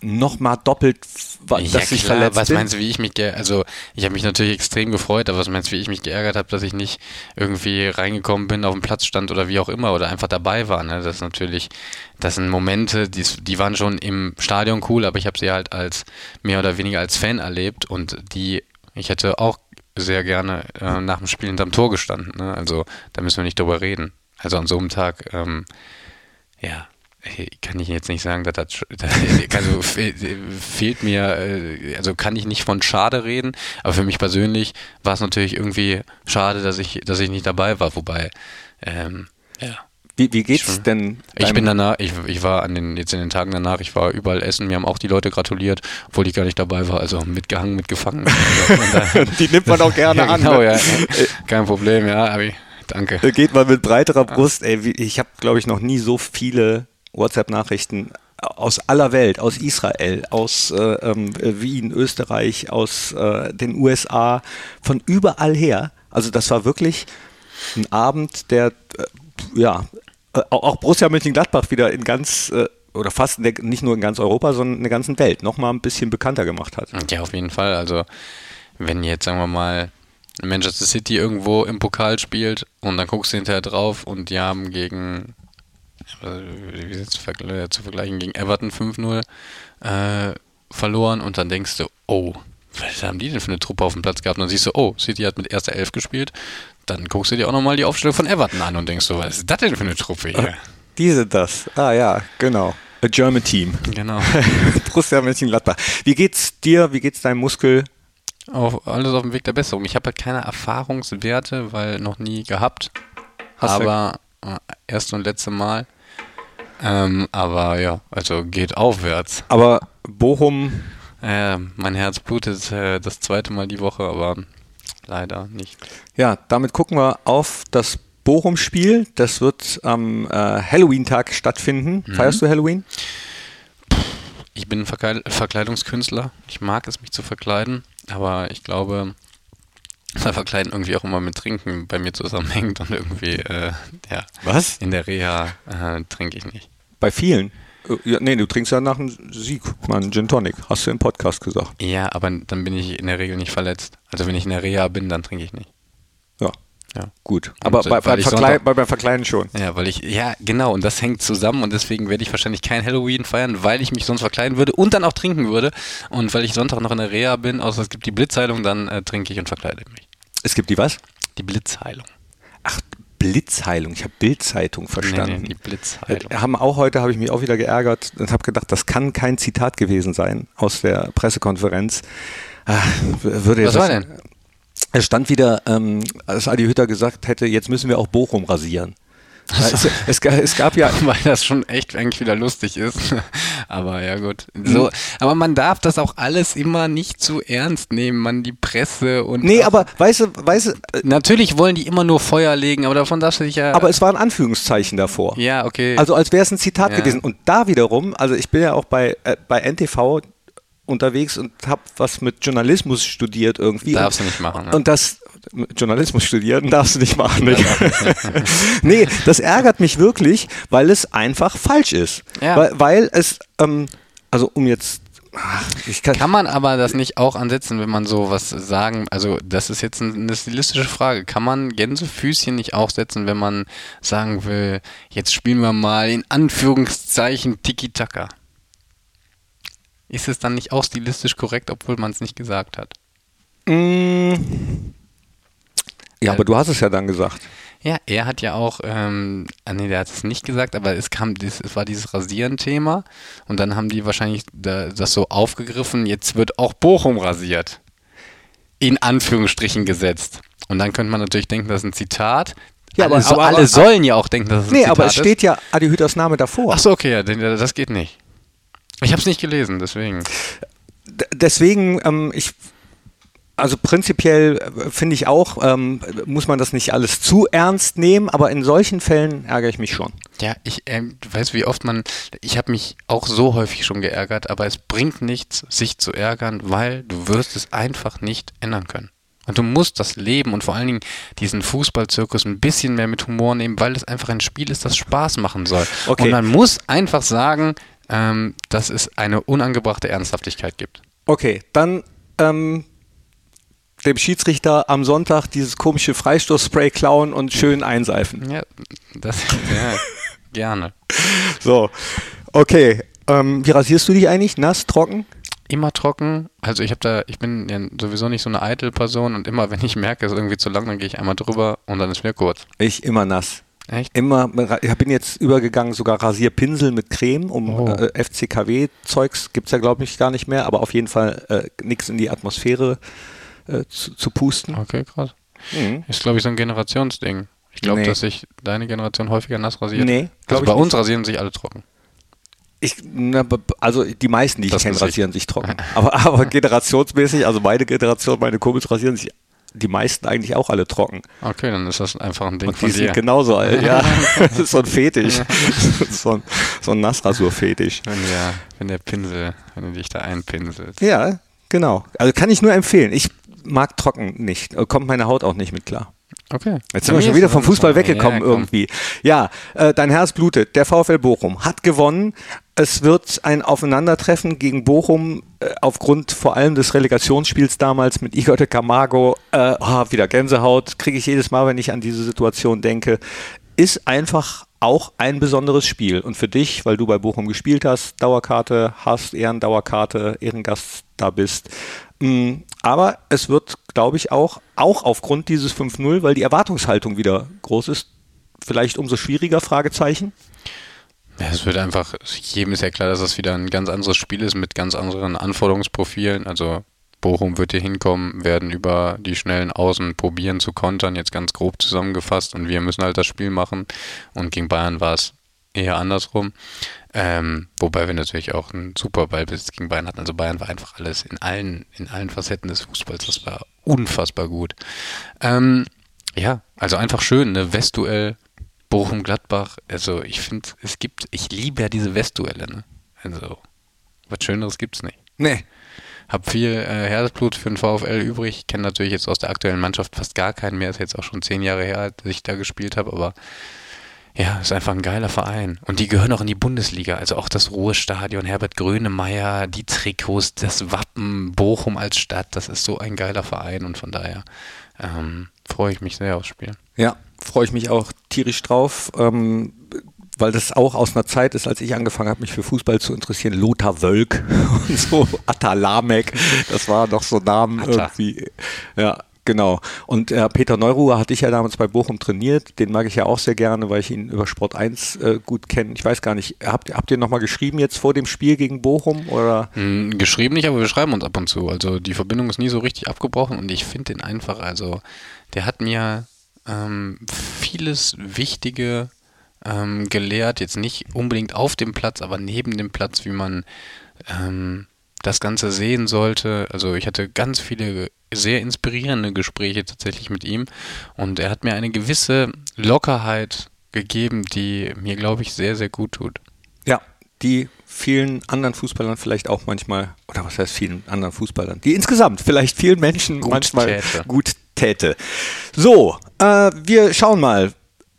nochmal doppelt, wa- Ja, ich klar. verletzt Was bin? meinst du, wie ich mich, ge also ich habe mich natürlich extrem gefreut, aber was meinst du, wie ich mich geärgert habe, dass ich nicht irgendwie reingekommen bin, auf dem Platz stand oder wie auch immer oder einfach dabei war. Ne? Das ist natürlich, das sind Momente, die, die waren schon im Stadion cool, aber ich habe sie halt als mehr oder weniger als Fan erlebt und die, ich hätte auch sehr gerne äh, nach dem Spiel hinterm Tor gestanden. Ne? Also da müssen wir nicht drüber reden. Also an so einem Tag, ähm, ja, kann ich jetzt nicht sagen, dass das, das also fe- fehlt mir, äh, also kann ich nicht von schade reden, aber für mich persönlich war es natürlich irgendwie schade, dass ich, dass ich nicht dabei war, wobei, ähm, ja. Wie, wie geht's Schon. denn? Ich bin danach, ich, ich war an den, jetzt in den Tagen danach, ich war überall essen, mir haben auch die Leute gratuliert, obwohl ich gar nicht dabei war, also mitgehangen, mitgefangen. Also Die nimmt man auch gerne ja, an. genau, ne? ja. Kein Problem, ja, Abi. Danke. Da geht man mit breiterer Brust. Ey, ich habe, glaube ich, noch nie so viele WhatsApp-Nachrichten aus aller Welt, aus Israel, aus äh, ähm, Wien, Österreich, aus äh, den USA, von überall her. Also das war wirklich ein Abend, der äh, ja äh, auch Borussia Mönchengladbach wieder in ganz äh, oder fast nicht nur in ganz Europa, sondern in der ganzen Welt noch mal ein bisschen bekannter gemacht hat. Ja, auf jeden Fall. Also, wenn jetzt, sagen wir mal, Manchester City irgendwo im Pokal spielt und dann guckst du hinterher drauf und die haben gegen, äh, wie vergl- zu vergleichen, gegen Everton 5-0 äh, verloren und dann denkst du, oh, was haben die denn für eine Truppe auf dem Platz gehabt? Und dann siehst du, oh, City hat mit erster Elf gespielt. Dann guckst du dir auch nochmal die Aufstellung von Everton an und denkst so, was ist das denn für eine Truppe hier? Die sind das. Ah ja, genau. A German Team. genau. Borussia Mönchengladbach. Wie geht's dir? Wie geht's deinem Muskel? Auf, alles auf dem Weg der Besserung. Ich habe halt keine Erfahrungswerte, weil noch nie gehabt. Hast aber äh, erste und letzte Mal. Ähm, aber ja, also geht aufwärts. Aber Bochum, Äh, mein Herz blutet äh, das zweite Mal die Woche, aber leider nicht. ja, damit gucken wir auf das Bochum-Spiel. Das wird am äh, Halloween-Tag stattfinden. Feierst du Halloween? Ich bin Verkleidungskünstler. Ich mag es, mich zu verkleiden, aber ich glaube, Verkleiden irgendwie auch immer mit Trinken bei mir zusammenhängt und irgendwie, äh, ja, Was? in der Reha äh, trinke ich nicht. Bei vielen. Äh, Ja, nee, du trinkst ja nach dem Sieg mal einen Gin Tonic. Hast du im Podcast gesagt. Ja, aber dann bin ich in der Regel nicht verletzt. Also wenn ich in der Reha bin, dann trinke ich nicht. Ja, gut. Aber bei, beim, ich Verkle Sonntag- bei, beim Verkleiden schon. Ja, weil ich, ja, genau, und das hängt zusammen und deswegen werde ich wahrscheinlich kein Halloween feiern, weil ich mich sonst verkleiden würde und dann auch trinken würde. Und weil ich Sonntag noch in der Reha bin, außer es gibt die Blitzheilung, dann äh, trinke ich und verkleide mich. Es gibt die was? Die Blitzheilung. Ach, Blitzheilung. Ich habe Bildzeitung verstanden. Nee, nee, die Blitzheilung. Äh, Haben auch heute, habe ich mich auch wieder geärgert und habe gedacht, das kann kein Zitat gewesen sein aus der Pressekonferenz. Ah, würde Was jetzt- war denn? Es stand wieder, ähm, als Adi Hütter gesagt hätte, jetzt müssen wir auch Bochum rasieren. Es, es, ga- es gab ja, Weil das schon echt eigentlich wieder lustig ist. aber ja, gut. So, aber man darf das auch alles immer nicht zu ernst nehmen, man, die Presse und. nee, auch- aber weißt du, weißt du, äh, Natürlich wollen die immer nur Feuer legen, aber davon darfst du dich ja. aber es war ein Anführungszeichen davor. ja, okay. Also als wäre es ein Zitat Ja. gewesen. Und da wiederum, also ich bin ja auch bei, äh, bei NTV unterwegs und habe was mit Journalismus studiert irgendwie. Darfst und, du nicht machen, ne? Und das Journalismus studieren darfst du nicht machen. Ne? nee, das ärgert mich wirklich, weil es einfach falsch ist. Ja. Weil, weil es, ähm, also um jetzt kann, Kann man aber das nicht auch ansetzen, wenn man so was sagen, also das ist jetzt ein- eine stilistische Frage, kann man Gänsefüßchen nicht auch setzen, wenn man sagen will, jetzt spielen wir mal in Anführungszeichen Tiki-Taka? Ist es dann nicht auch stilistisch korrekt, obwohl man es nicht gesagt hat? Mm. ja, aber du hast es ja dann gesagt. Ja, er hat ja auch, ähm, ah, nee, der hat es nicht gesagt, aber es kam, es war dieses Rasieren-Thema und dann haben die wahrscheinlich da, das so aufgegriffen, jetzt wird auch Bochum rasiert. In Anführungsstrichen gesetzt. Und dann könnte man natürlich denken, das ist ein Zitat. Ja, alle, aber- so, aber- alle sollen ja auch denken, dass es ein Nee, Zitat aber es ist. steht ja Adi Hütters Name davor. Ach so, okay, ja, das geht nicht. Ich habe es nicht gelesen, deswegen. D- deswegen, ähm, ich, also prinzipiell äh, finde ich auch, ähm, muss man das nicht alles zu ernst nehmen, aber in solchen Fällen ärgere ich mich schon. Ja, ich ähm, du weißt, wie oft man, ich habe mich auch so häufig schon geärgert, aber es bringt nichts, sich zu ärgern, weil du wirst es einfach nicht ändern können. Und du musst das Leben und vor allen Dingen diesen Fußballzirkus ein bisschen mehr mit Humor nehmen, weil es einfach ein Spiel ist, das Spaß machen soll. Okay. Und man muss einfach sagen, ähm, dass es eine unangebrachte Ernsthaftigkeit gibt. Okay, dann ähm, dem Schiedsrichter am Sonntag dieses komische Freistoßspray klauen und schön einseifen. Ja, das ja, gerne. So, okay. Ähm, wie rasierst du dich eigentlich? Nass, trocken? Immer trocken. Also ich habe da, ich bin ja sowieso nicht so eine Eitel-Person und immer, wenn ich merke, es ist irgendwie zu lang, dann gehe ich einmal drüber und dann ist mir kurz. Ich immer nass. Echt? Immer, ich bin jetzt übergegangen, sogar Rasierpinsel mit Creme, um Oh. äh, FCKW-Zeugs gibt es ja, glaube ich, gar nicht mehr, aber auf jeden Fall äh, nichts in die Atmosphäre äh, zu, zu pusten. Okay, krass. Mhm. Ist, glaube ich, so ein Generationsding. Ich glaube, Nee. dass sich deine Generation häufiger nass rasiert. Nee, also ich bei nicht. uns rasieren sich alle trocken. Ich, na, also die meisten, die ich Das kenne, rasieren sich trocken. Aber, aber generationsmäßig, also meine Generation, meine Kumpels rasieren sich die meisten eigentlich auch alle trocken. Okay, dann ist das einfach ein Ding Und die von dir. sind genauso alt, ja. Das ist so ein Fetisch. so ein, so ein Nassrasur-Fetisch. wenn, der, wenn der Pinsel, wenn du dich da einpinselst. Ja, genau. Also kann ich nur empfehlen. Ich mag trocken nicht. Kommt meine Haut auch nicht mit klar. Okay. Jetzt sind wir schon wieder vom Fußball weggekommen irgendwie. Ja, äh, dein Herz blutet. Der VfL Bochum hat gewonnen. Es wird ein Aufeinandertreffen gegen Bochum äh, aufgrund vor allem des Relegationsspiels damals mit Igor de Camargo. Äh, oh, wieder Gänsehaut, kriege ich jedes Mal, wenn ich an diese Situation denke. Ist einfach auch ein besonderes Spiel. Und für dich, weil du bei Bochum gespielt hast, Dauerkarte hast, Ehrendauerkarte, Ehrengast da bist. Mm, Aber es wird, glaube ich, auch, auch aufgrund dieses 5-0, weil die Erwartungshaltung wieder groß ist, vielleicht umso schwieriger, Fragezeichen. Ja, es wird einfach, jedem ist ja klar, dass das wieder ein ganz anderes Spiel ist mit ganz anderen Anforderungsprofilen. Also Bochum wird hier hinkommen, werden über die schnellen Außen probieren zu kontern, jetzt ganz grob zusammengefasst. Und wir müssen halt das Spiel machen. Und gegen Bayern war es eher andersrum. Ähm, wobei wir natürlich auch einen super Ballbesitz gegen Bayern hatten. Also Bayern war einfach alles in allen, in allen Facetten des Fußballs. Das war unfassbar gut. Ähm, ja, also einfach schön, ne? Westduell, Bochum-Gladbach. Also ich finde, es gibt, ich liebe ja diese Westduelle, ne? Also, was Schöneres gibt's nicht. Nee. Hab viel äh, Herzblut für den VfL übrig. Kenne natürlich jetzt aus der aktuellen Mannschaft fast gar keinen mehr. Ist jetzt auch schon zehn Jahre her, dass ich da gespielt habe, aber ja, ist einfach ein geiler Verein. Und die gehören auch in die Bundesliga. Also auch das Ruhestadion, Herbert Grönemeyer, die Trikots, das Wappen, Bochum als Stadt. Das ist so ein geiler Verein und von daher ähm, freue ich mich sehr aufs Spiel. Ja, freue ich mich auch tierisch drauf, ähm, weil das auch aus einer Zeit ist, als ich angefangen habe, mich für Fußball zu interessieren. Lothar Wölk und so, Atta Lamek, das war doch so Namen Atta. irgendwie. Ja, genau. Und äh, Peter Neuruhr hatte ich ja damals bei Bochum trainiert. Den mag ich ja auch sehr gerne, weil ich ihn über Sport 1 äh, gut kenne. Ich weiß gar nicht, habt, habt ihr nochmal geschrieben jetzt vor dem Spiel gegen Bochum? Oder? Hm, Geschrieben nicht, aber wir schreiben uns ab und zu. Also die Verbindung ist nie so richtig abgebrochen und ich finde den einfach, also der hat mir ähm, vieles Wichtige ähm, gelehrt, jetzt nicht unbedingt auf dem Platz, aber neben dem Platz, wie man ähm, das Ganze sehen sollte. Also ich hatte ganz viele sehr inspirierende Gespräche tatsächlich mit ihm und er hat mir eine gewisse Lockerheit gegeben, die mir, glaube ich, sehr, sehr gut tut. Ja, die vielen anderen Fußballern vielleicht auch manchmal, oder was heißt vielen anderen Fußballern, die insgesamt vielleicht vielen Menschen Gut manchmal täte. gut täte. So, äh, wir schauen mal.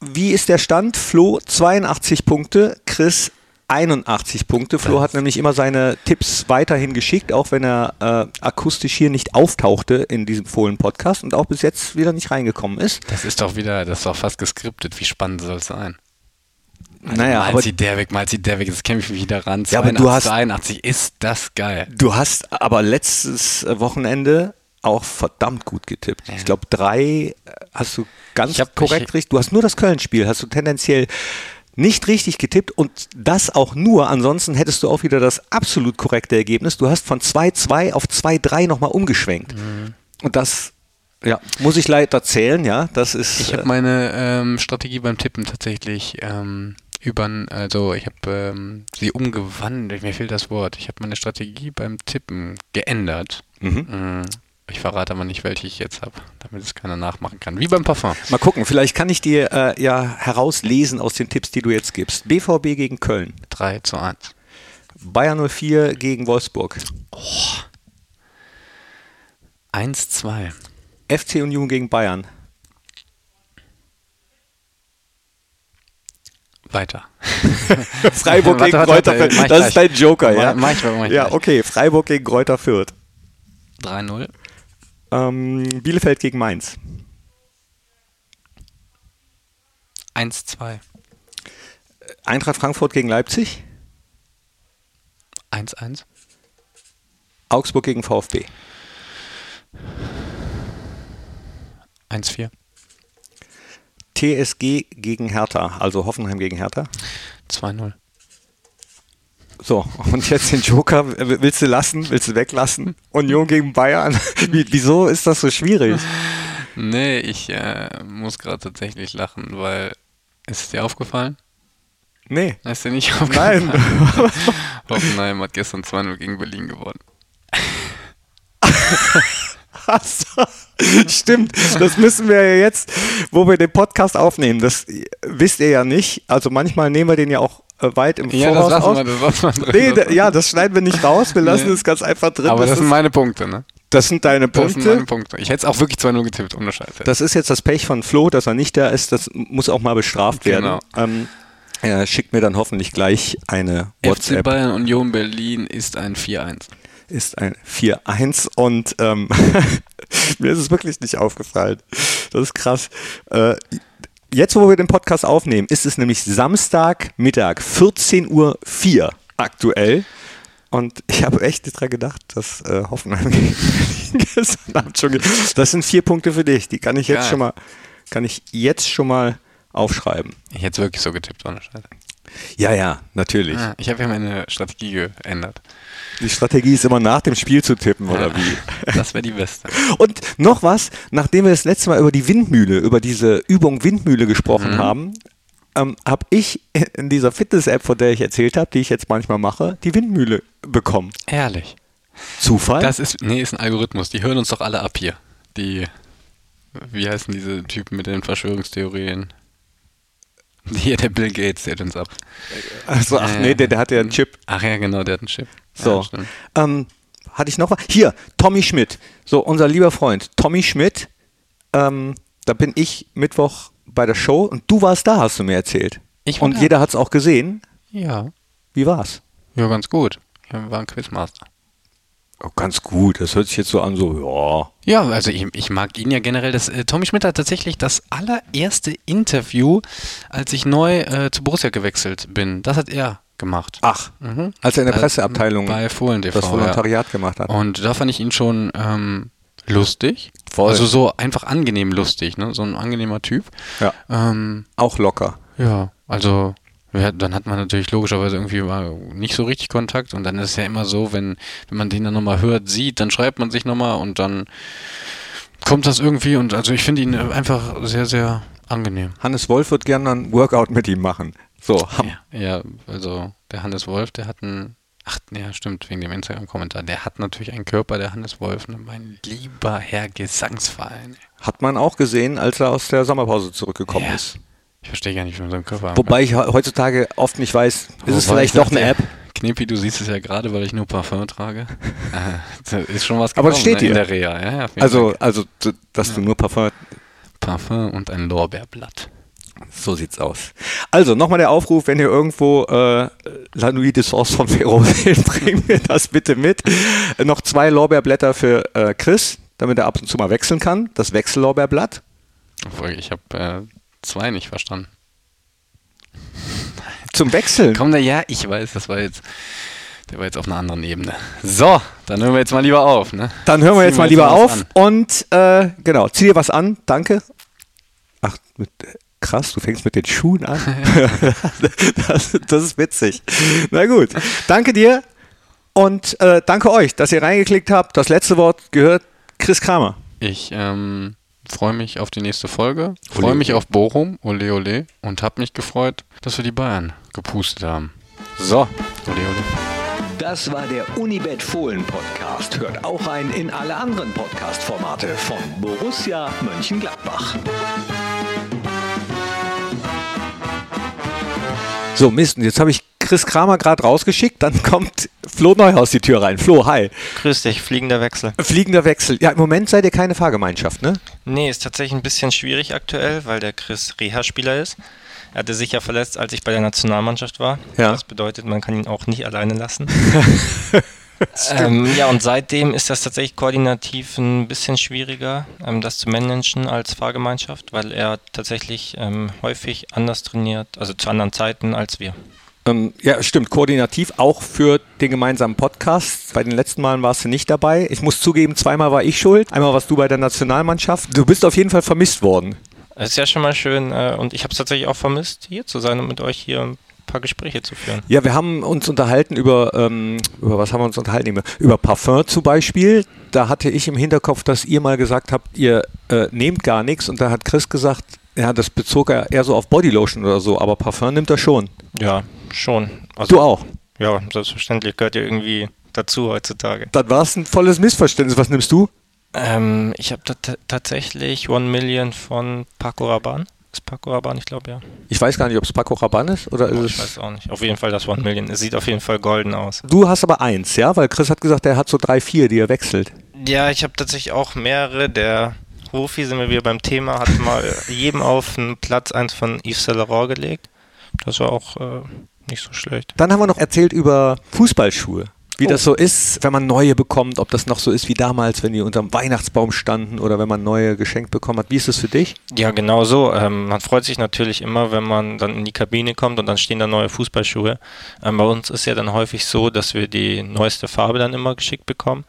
Wie ist der Stand? Flo 82 Punkte, Chris 81 Punkte. Flo hat nämlich immer seine Tipps weiterhin geschickt, auch wenn er äh, akustisch hier nicht auftauchte in diesem Fohlen-Podcast und auch bis jetzt wieder nicht reingekommen ist. Das ist doch wieder, das ist doch fast geskriptet. Wie spannend soll es sein? Also Naja, mal aber- sie der weg, mal sie der weg, jetzt kämpfe ich mich wieder ran. Ja, aber du hast- 82, ist das geil. Du hast aber letztes Wochenende auch verdammt gut getippt. Ich glaube, drei äh, hast du ganz Ich hab- korrekt ich- richtig. Du hast nur das Köln-Spiel, hast du tendenziell nicht richtig getippt und das auch nur. Ansonsten hättest du auch wieder das absolut korrekte Ergebnis. Du hast von 2-2 auf 2-3 nochmal umgeschwenkt. Mhm. Und das, ja, muss ich leider zählen, ja. Das ist. Ich habe äh, meine ähm, Strategie beim Tippen tatsächlich ähm, über, also ich habe ähm, sie umgewandelt, mir fehlt das Wort. Ich habe meine Strategie beim Tippen geändert. mhm. Mm, Ich verrate aber nicht, welche ich jetzt habe, damit es keiner nachmachen kann. Wie beim Parfum. Mal gucken, vielleicht kann ich dir äh, ja herauslesen aus den Tipps, die du jetzt gibst. BVB gegen Köln, 3 zu 1. Bayern 04 gegen Wolfsburg, 1, 2. FC Union gegen Bayern, Weiter. Freiburg gegen Kräuter Fürth. mach Das ist gleich. dein Joker, ja? Mach ich, mach ich ja, gleich. okay. Freiburg gegen Kräuter Fürth. 3-0. Ähm, Bielefeld gegen Mainz. 1, 2. Eintracht Frankfurt gegen Leipzig. 1, 1. Augsburg gegen VfB. 1, 4. TSG gegen Hertha, also Hoffenheim gegen Hertha. 2-0. So, und jetzt den Joker willst du lassen, willst du weglassen? Union gegen Bayern. Wie, wieso ist das so schwierig? Nee, ich äh, muss gerade tatsächlich lachen, weil. Ist es dir aufgefallen? Nee. Ist dir nicht aufgefallen? Nein. Hoffenheim hat gestern 2-0 gegen Berlin gewonnen. Stimmt, das müssen wir ja jetzt, wo wir den Podcast aufnehmen, das wisst ihr ja nicht. Also manchmal nehmen wir den ja auch äh, weit im Ja, das Voraus lassen aus. wir, das lassen wir drin. Nee, da, ja, das schneiden wir nicht raus, wir lassen Nee. es ganz einfach drin. Aber das sind ist, meine Punkte, ne? das sind deine Das sind meine Punkte. Punkte. Ich hätte es auch wirklich 2-0 getippt, ohne Scheiße. Das ist jetzt das Pech von Flo, dass er nicht da ist. Das muss auch mal bestraft werden. Genau. Ähm, er schickt mir dann hoffentlich gleich eine FC WhatsApp. Bayern Union Berlin ist ein 4-1. ist ein 4-1 und ähm, mir ist es wirklich nicht aufgefallen. Das ist krass. Äh, jetzt, wo wir den Podcast aufnehmen, ist es nämlich Samstagmittag, 14.04 Uhr aktuell. Und ich habe echt dran gedacht, dass äh, Hoffenheim gestern Abend schon. Das sind vier Punkte für dich. Die kann ich jetzt Geil. schon mal, kann ich jetzt schon mal aufschreiben. Ich hätte es wirklich so getippt, ohne Scheiße. Ja, ja, natürlich. Ah, ich habe ja meine Strategie geändert. Die Strategie ist immer nach dem Spiel zu tippen, oder wie? Das wäre die beste. Und noch was, nachdem wir das letzte Mal über die Windmühle, über diese Übung Windmühle gesprochen haben, ähm, habe ich in dieser Fitness-App, von der ich erzählt habe, die ich jetzt manchmal mache, die Windmühle bekommen. Ehrlich. Zufall? Das ist, nee, ist ein Algorithmus. Die hören uns doch alle ab hier. Die, wie heißen diese Typen mit den Verschwörungstheorien? Hier, der Bill Gates, der hört uns ab. also, ach Ja, nee, der, der hat ja einen Chip. Ach ja, genau, der hat einen Chip. So. Ja, ähm, hatte ich noch was? Hier, Tommy Schmidt. So, unser lieber Freund, Tommy Schmidt. Ähm, da bin ich Mittwoch bei der Show und du warst da, hast du mir erzählt. Ich war und da. jeder hat es auch gesehen. ja. Wie war's? Ja, ganz gut. Wir waren Quizmaster. Ganz gut. Das hört sich jetzt so an, so, ja. Ja, also ich, ich mag ihn ja generell. Das, äh, Tommy Schmidt hat tatsächlich das allererste Interview, als ich neu äh, zu Borussia gewechselt bin. Das hat er gemacht. Ach, Mhm. als er in der Presseabteilung bei Fohlen TV. das Volontariat gemacht hat. Und da fand ich ihn schon ähm, lustig. Voll. Also so einfach angenehm lustig, ne? So ein angenehmer Typ. Ja. Ähm, Auch locker. ja, also ja, dann hat man natürlich logischerweise irgendwie mal nicht so richtig Kontakt und dann ist es ja immer so, wenn, wenn man den dann nochmal hört, sieht, dann schreibt man sich nochmal und dann kommt das irgendwie und also ich finde ihn einfach sehr, sehr angenehm. Hannes Wolf wird gerne ein Workout mit ihm machen. So, Ja, ja, also der Hannes Wolf, der hat einen, ach, ja, stimmt, wegen dem Instagram-Kommentar, der hat natürlich einen Körper, der Hannes Wolf, ne, mein lieber Herr Gesangsverein. hat man auch gesehen, als er aus der Sommerpause zurückgekommen Ja. ist. Ich verstehe gar nicht, wie man so einen Körper Wobei ich he- heutzutage oft nicht weiß, ist kann. es Wobei vielleicht ich doch eine App? Knepi, du siehst es ja gerade, weil ich nur Parfum trage. Äh, da ist schon was Aber das gekommen, steht ne, dir. in der Reha. Ja, ja, Also, Dank. also, dass du nur Parfum. Parfum und ein Lorbeerblatt. So sieht's aus. Also nochmal der Aufruf, wenn ihr irgendwo äh, La Nuit de Source von Ferro seht, bringt mir das bitte mit. Äh, noch zwei Lorbeerblätter für äh, Chris, damit er ab und zu mal wechseln kann. Das Wechsellorbeerblatt. Ich habe äh, zwei nicht verstanden. Zum Wechseln. Komm da, ja, ich weiß, das war jetzt, der war jetzt auf einer anderen Ebene. So, dann hören wir jetzt mal lieber auf, ne? Dann hören wir jetzt mal lieber auf an. und äh, genau, zieh dir was an, danke. Ach, mit, krass, du fängst mit den Schuhen an. das, das ist witzig. Na gut, danke dir und äh, danke euch, dass ihr reingeklickt habt. Das letzte Wort gehört Chris Kramer. Ich ähm, freue mich auf die nächste Folge, freue mich auf Bochum, ole ole, und habe mich gefreut, dass wir die Bayern gepustet haben. So, ole ole. Das war der Unibet Fohlen Podcast. Hört auch rein in alle anderen Podcast-Formate von Borussia Mönchengladbach. So, Mist, und jetzt habe ich Chris Kramer gerade rausgeschickt, dann kommt Flo Neuhaus die Tür rein. Flo, hi. Grüß dich, fliegender Wechsel. Fliegender Wechsel. Ja, im Moment seid ihr keine Fahrgemeinschaft, ne? Nee, ist tatsächlich ein bisschen schwierig aktuell, weil der Chris Reha-Spieler ist. Er hatte sich ja verletzt, als ich bei der Nationalmannschaft war. Ja. Das bedeutet, man kann ihn auch nicht alleine lassen. ähm, ja, und seitdem ist das tatsächlich koordinativ ein bisschen schwieriger, ähm, das zu managen als Fahrgemeinschaft, weil er tatsächlich ähm, häufig anders trainiert, also zu anderen Zeiten als wir. Ähm, ja, stimmt. Koordinativ auch für den gemeinsamen Podcast. Bei den letzten Malen warst du nicht dabei. Ich muss zugeben, zweimal war ich schuld. Einmal warst du bei der Nationalmannschaft. Du bist auf jeden Fall vermisst worden. Es ist ja schon mal schön äh, und ich habe es tatsächlich auch vermisst, hier zu sein und mit euch hier paar Gespräche zu führen. Ja, wir haben uns unterhalten über, ähm, über was haben wir uns unterhalten? Über- Parfum zum Beispiel. Da hatte ich im Hinterkopf, dass ihr mal gesagt habt, ihr äh, nehmt gar nichts. Und da hat Chris gesagt, ja, das bezog er eher so auf Bodylotion oder so, aber Parfum nimmt er schon. Ja, schon. Also, Du auch. Ja, selbstverständlich gehört ja irgendwie dazu heutzutage. Dann war es ein volles Missverständnis. Was nimmst du? Ähm, ich habe tatsächlich One Million von Paco Rabanne. Ist Paco Rabanne, ich glaube ja. Ich weiß gar nicht, ob es Paco Rabanne ist oder Oh, ist ich es. weiß auch nicht. Auf jeden Fall das One Million. Es sieht auf jeden Fall golden aus. Du hast aber eins, ja? Weil Chris hat gesagt, er hat so drei, vier, die er wechselt. Ja, ich habe tatsächlich auch mehrere. Der Hofi, sind wir wieder beim Thema, hat mal jedem auf einen Platz eins von Yves Saint Laurent gelegt. Das war auch äh, nicht so schlecht. Dann haben wir noch erzählt über Fußballschuhe. Wie Oh. das so ist, wenn man neue bekommt, ob das noch so ist wie damals, wenn die unterm Weihnachtsbaum standen oder wenn man neue geschenkt bekommen hat. Wie ist das für dich? Ja, genau so. Ähm, man freut sich natürlich immer, wenn man dann in die Kabine kommt und dann stehen da neue Fußballschuhe. Ähm, bei uns ist ja dann häufig so, dass wir die neueste Farbe dann immer geschickt bekommen.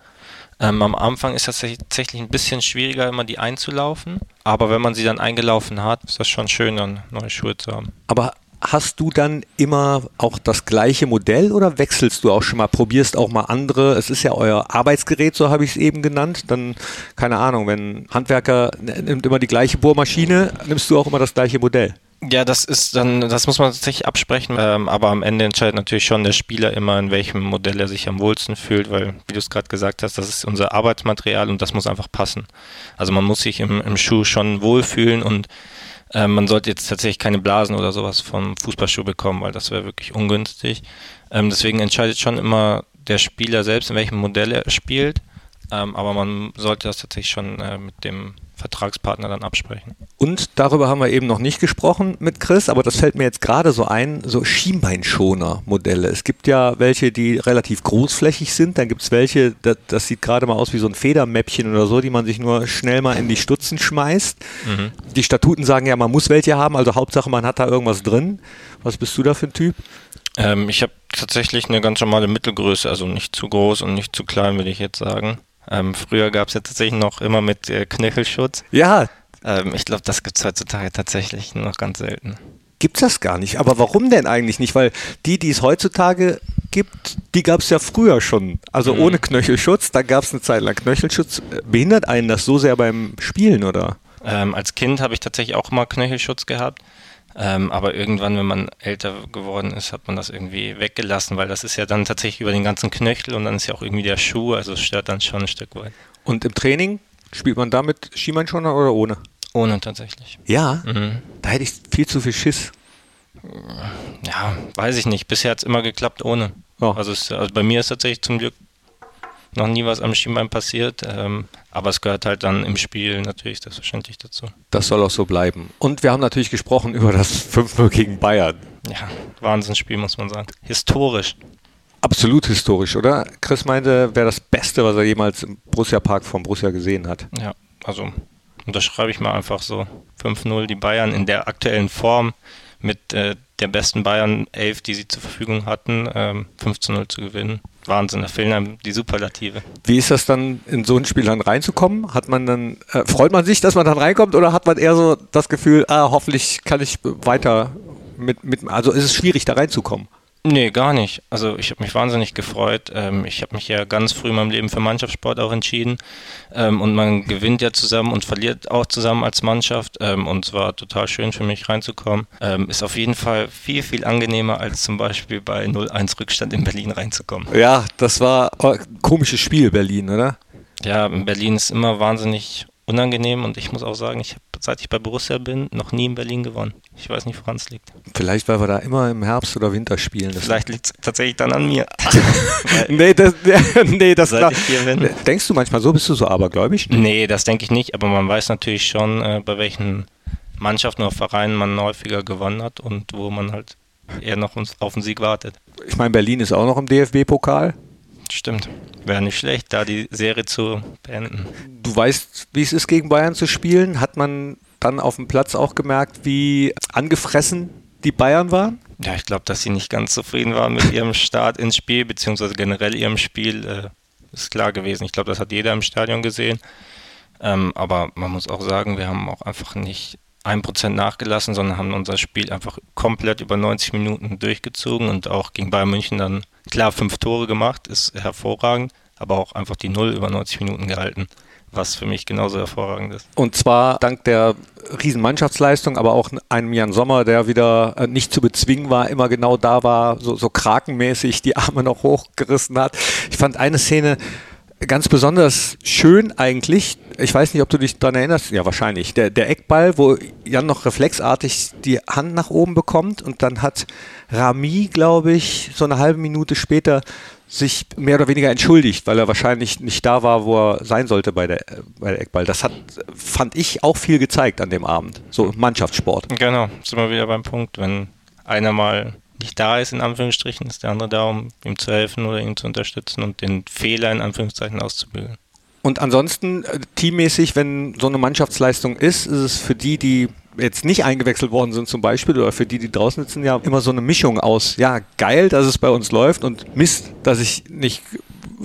Ähm, am Anfang ist das tatsächlich ein bisschen schwieriger, immer die einzulaufen. Aber wenn man sie dann eingelaufen hat, ist das schon schön, dann neue Schuhe zu haben. Aber hast du dann immer auch das gleiche Modell oder wechselst du auch schon mal, probierst auch mal andere? Es ist ja euer Arbeitsgerät, so habe ich es eben genannt. Dann, keine Ahnung, wenn Handwerker nimmt immer die gleiche Bohrmaschine, nimmst du auch immer das gleiche Modell. Ja, das ist dann, das muss man tatsächlich absprechen, ähm, aber am Ende entscheidet natürlich schon der Spieler immer, in welchem Modell er sich am wohlsten fühlt, weil, wie du es gerade gesagt hast, das ist unser Arbeitsmaterial und das muss einfach passen. Also man muss sich im, im Schuh schon wohlfühlen und äh, man sollte jetzt tatsächlich keine Blasen oder sowas vom Fußballschuh bekommen, weil das wäre wirklich ungünstig. Ähm, deswegen entscheidet schon immer der Spieler selbst, in welchem Modell er spielt, ähm, aber man sollte das tatsächlich schon äh, mit dem Vertragspartner dann absprechen. Und darüber haben wir eben noch nicht gesprochen mit Chris, aber das fällt mir jetzt gerade so ein, so Schienbeinschoner-Modelle. Es gibt ja welche, die relativ großflächig sind, dann gibt es welche, das, das sieht gerade mal aus wie so ein Federmäppchen oder so, die man sich nur schnell mal in die Stutzen schmeißt. Die Statuten sagen ja, man muss welche haben, also Hauptsache man hat da irgendwas drin. Was bist du da für ein Typ? Ähm, ich habe tatsächlich eine ganz normale Mittelgröße, also nicht zu groß und nicht zu klein, würde ich jetzt sagen. Ähm, früher gab es ja tatsächlich noch immer mit äh, Knöchelschutz. Ja, Ähm, ich glaube, das gibt es heutzutage tatsächlich nur noch ganz selten. gibt's das gar nicht. Aber warum denn eigentlich nicht? Weil die, die es heutzutage gibt, die gab es ja früher schon. Also ohne Knöchelschutz, da gab es eine Zeit lang Knöchelschutz. Behindert einen das so sehr beim Spielen, oder? Ähm, als Kind habe ich tatsächlich auch immer Knöchelschutz gehabt. Ähm, aber irgendwann, wenn man älter geworden ist, hat man das irgendwie weggelassen, weil das ist ja dann tatsächlich über den ganzen Knöchel und dann ist ja auch irgendwie der Schuh, also es stört dann schon ein Stück weit. Und im Training spielt man damit Skimeinschoner oder ohne? Ohne tatsächlich. Ja, Mhm. da hätte ich viel zu viel Schiss. Ja, weiß ich nicht. Bisher hat es immer geklappt ohne. Ja. Also, es, also bei mir ist tatsächlich zum Glück noch nie was am Schienbein passiert. Ähm, aber es gehört halt dann im Spiel natürlich selbstverständlich dazu. Das soll auch so bleiben. Und wir haben natürlich gesprochen über das 5-0 gegen Bayern. Ja, Wahnsinnsspiel, muss man sagen. Historisch. Absolut historisch, oder? Chris meinte, wäre das Beste, was er jemals im Borussia Park vom Borussia gesehen hat. Ja, also unterschreibe ich mal einfach so. 5-0 die Bayern in der aktuellen Form mit äh, der besten Bayern 11, die sie zur Verfügung hatten, ähm, 15-0 zu gewinnen. Wahnsinn, da fehlen einem die Superlative. Wie ist das dann, in so ein Spiel dann reinzukommen? Hat man dann, äh, freut man sich, dass man dann reinkommt oder hat man eher so das Gefühl, ah, hoffentlich kann ich weiter mit, mit also ist es schwierig, da reinzukommen? Nee, gar nicht. Also ich habe mich wahnsinnig gefreut. Ähm, ich habe mich ja ganz früh in meinem Leben für Mannschaftssport auch entschieden. Ähm, und man gewinnt ja zusammen und verliert auch zusammen als Mannschaft. Ähm, und es war total schön für mich reinzukommen. Ähm, ist auf jeden Fall viel, viel angenehmer, als zum Beispiel bei 0-1 Rückstand in Berlin reinzukommen. Ja, das war ein komisches Spiel, Berlin, oder? Ja, in Berlin ist immer wahnsinnig unangenehm und ich muss auch sagen, ich habe, seit ich bei Borussia bin, noch nie in Berlin gewonnen. Ich weiß nicht, woran es liegt. Vielleicht, weil wir da immer im Herbst oder Winter spielen. Das Vielleicht liegt es tatsächlich dann an mir. nee, das, nee, das seit ich hier bin. Denkst du manchmal so? Bist du so abergläubisch? Nee, das denke ich nicht, aber man weiß natürlich schon, äh, bei welchen Mannschaften oder Vereinen man häufiger gewonnen hat und wo man halt eher noch auf den Sieg wartet. Ich meine, Berlin ist auch noch im DFB-Pokal. Stimmt. Wäre nicht schlecht, da die Serie zu beenden. Du weißt, wie es ist, gegen Bayern zu spielen. Hat man dann auf dem Platz auch gemerkt, wie angefressen die Bayern waren? Ja, ich glaube, dass sie nicht ganz zufrieden waren mit ihrem Start ins Spiel, beziehungsweise generell ihrem Spiel. Äh, ist klar gewesen. Ich glaube, das hat jeder im Stadion gesehen. Ähm, aber man muss auch sagen, wir haben auch einfach nicht ein Prozent nachgelassen, sondern haben unser Spiel einfach komplett über 90 Minuten durchgezogen und auch gegen Bayern München dann klar fünf Tore gemacht, ist hervorragend, aber auch einfach die Null über 90 Minuten gehalten, was für mich genauso hervorragend ist. Und zwar dank der Riesenmannschaftsleistung, aber auch einem Jan Sommer, der wieder äh, nicht zu bezwingen war, immer genau da war, so, so krakenmäßig die Arme noch hochgerissen hat. Ich fand eine Szene, ganz besonders schön eigentlich. Ich weiß nicht, ob du dich daran erinnerst. Ja, wahrscheinlich. Der, der Eckball, wo Jan noch reflexartig die Hand nach oben bekommt und dann hat Rami, glaube ich, so eine halbe Minute später sich mehr oder weniger entschuldigt, weil er wahrscheinlich nicht da war, wo er sein sollte bei der, bei der Eckball. Das hat, fand ich, auch viel gezeigt an dem Abend. So Mannschaftssport. Genau, sind wir wieder beim Punkt. Wenn einer mal nicht da ist, in Anführungsstrichen, ist der andere da, um ihm zu helfen oder ihn zu unterstützen und den Fehler in Anführungszeichen auszubügeln. Und ansonsten, äh, teammäßig, wenn so eine Mannschaftsleistung ist, ist es für die, die jetzt nicht eingewechselt worden sind zum Beispiel oder für die, die draußen sitzen, ja immer so eine Mischung aus, ja, geil, dass es bei uns läuft und Mist, dass ich nicht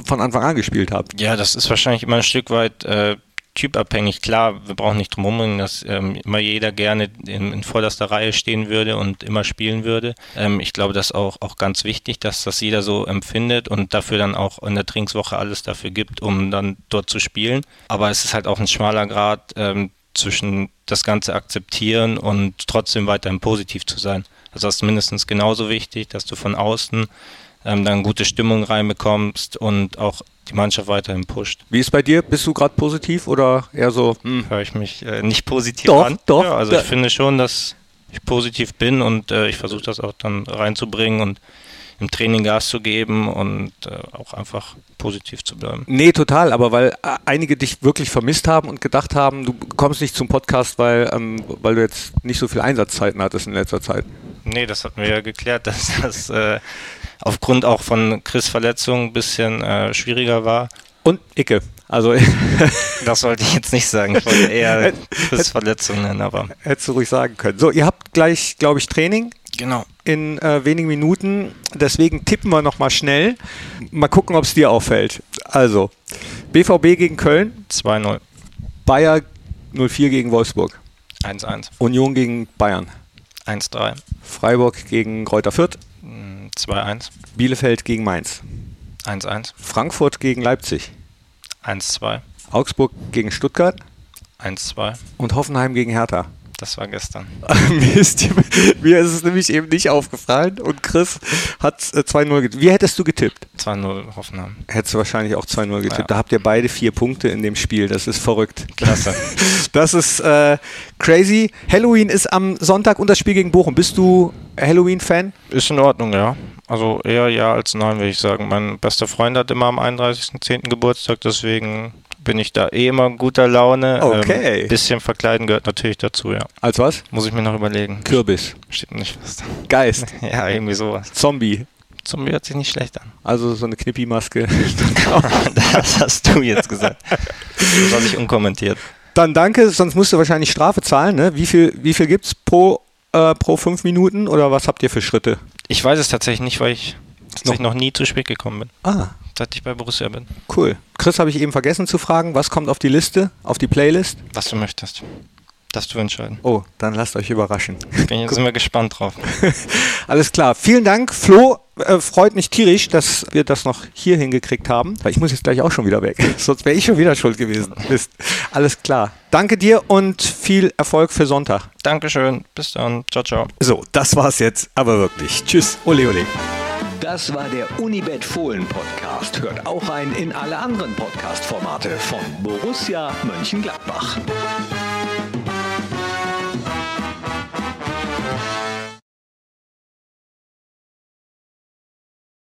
von Anfang an gespielt habe. Ja, das ist wahrscheinlich immer ein Stück weit äh, typabhängig. Klar, wir brauchen nicht drum herum, dass ähm, immer jeder gerne in, in, vorderster Reihe stehen würde und immer spielen würde. Ähm, ich glaube, das ist auch, auch ganz wichtig, dass das jeder so empfindet und dafür dann auch in der Trainingswoche alles dafür gibt, um dann dort zu spielen. Aber es ist halt auch ein schmaler Grad ähm, zwischen das Ganze akzeptieren und trotzdem weiterhin positiv zu sein. Also das ist mindestens genauso wichtig, dass du von außen ähm, dann gute Stimmung reinbekommst und auch die Mannschaft weiterhin pusht. Wie ist bei dir? Bist du gerade positiv oder eher so? Hm. Höre ich mich äh, nicht positiv doch, an? Doch, ja, also ich finde schon, dass ich positiv bin und äh, ich versuche das auch dann reinzubringen und im Training Gas zu geben und äh, auch einfach positiv zu bleiben. Nee, total, aber weil äh, einige dich wirklich vermisst haben und gedacht haben, du kommst nicht zum Podcast, weil, ähm, weil du jetzt nicht so viel Einsatzzeiten hattest in letzter Zeit. Nee, das hatten wir ja geklärt, dass das äh, aufgrund auch von Chris Verletzung ein bisschen äh, schwieriger war. Und Icke. Also das sollte ich jetzt nicht sagen. Ich wollte eher Chris Verletzung nennen, aber. Hättest du ruhig sagen können. So, ihr habt gleich, glaube ich, Training. Genau. In äh, wenigen Minuten. Deswegen tippen wir nochmal schnell. Mal gucken, ob es dir auffällt. Also, BVB gegen Köln. 2-0. Bayer 04 gegen Wolfsburg. 1-1. Union gegen Bayern. 1-3. Freiburg gegen Kräuter Fürth. 2-1. Bielefeld gegen Mainz. 1-1. Frankfurt gegen Leipzig. 1-2. Augsburg gegen Stuttgart. 1-2. Und Hoffenheim gegen Hertha. Das war gestern. mir, ist, mir, ist, es nämlich eben nicht aufgefallen und Chris hat 2-0 getippt. Wie hättest du getippt? 2-0 Hoffenheim. Hättest du wahrscheinlich auch 2-0 getippt. Ja. Da habt ihr beide vier Punkte in dem Spiel. Das ist verrückt. Klasse. Das ist äh, crazy. Halloween ist am Sonntag und das Spiel gegen Bochum. Bist du Halloween-Fan? Ist in Ordnung, ja. Also eher ja als nein, würde ich sagen. Mein bester Freund hat immer am 31.10. Geburtstag, deswegen bin ich da eh immer in guter Laune. Okay. Ähm, bisschen verkleiden gehört natürlich dazu, ja. Als was? Muss ich mir noch überlegen. Kürbis. Steht nicht fest. Geist. Ja, irgendwie sowas. Zombie. Zombie hört sich nicht schlecht an. Also so eine Knippi-Maske. das hast du jetzt gesagt. Das lasse ich unkommentiert. Dann danke, sonst musst du wahrscheinlich Strafe zahlen. Ne? Wie viel, wie viel gibt es pro, äh, pro fünf Minuten oder was habt ihr für Schritte? Ich weiß es tatsächlich nicht, weil ich tatsächlich noch nie zu spät gekommen bin, Ah, seit ich bei Borussia bin. cool. Chris habe ich eben vergessen zu fragen, was kommt auf die Liste, auf die Playlist? Was du möchtest. Darfst du entscheiden. Oh, dann lasst euch überraschen. Bin, sind wir gespannt drauf. Alles klar. Vielen Dank, Flo. Äh, freut mich tierisch, dass wir das noch hier hingekriegt haben. Weil ich muss jetzt gleich auch schon wieder weg. Sonst wäre ich schon wieder schuld gewesen. Mist. Alles klar. Danke dir und viel Erfolg für Sonntag. Dankeschön. Bis dann. Ciao, ciao. So, das war's jetzt. Aber wirklich. Tschüss. Ole, ole. Das war der Unibet Fohlen Podcast. Hört auch rein in alle anderen Podcast-Formate von Borussia Mönchengladbach.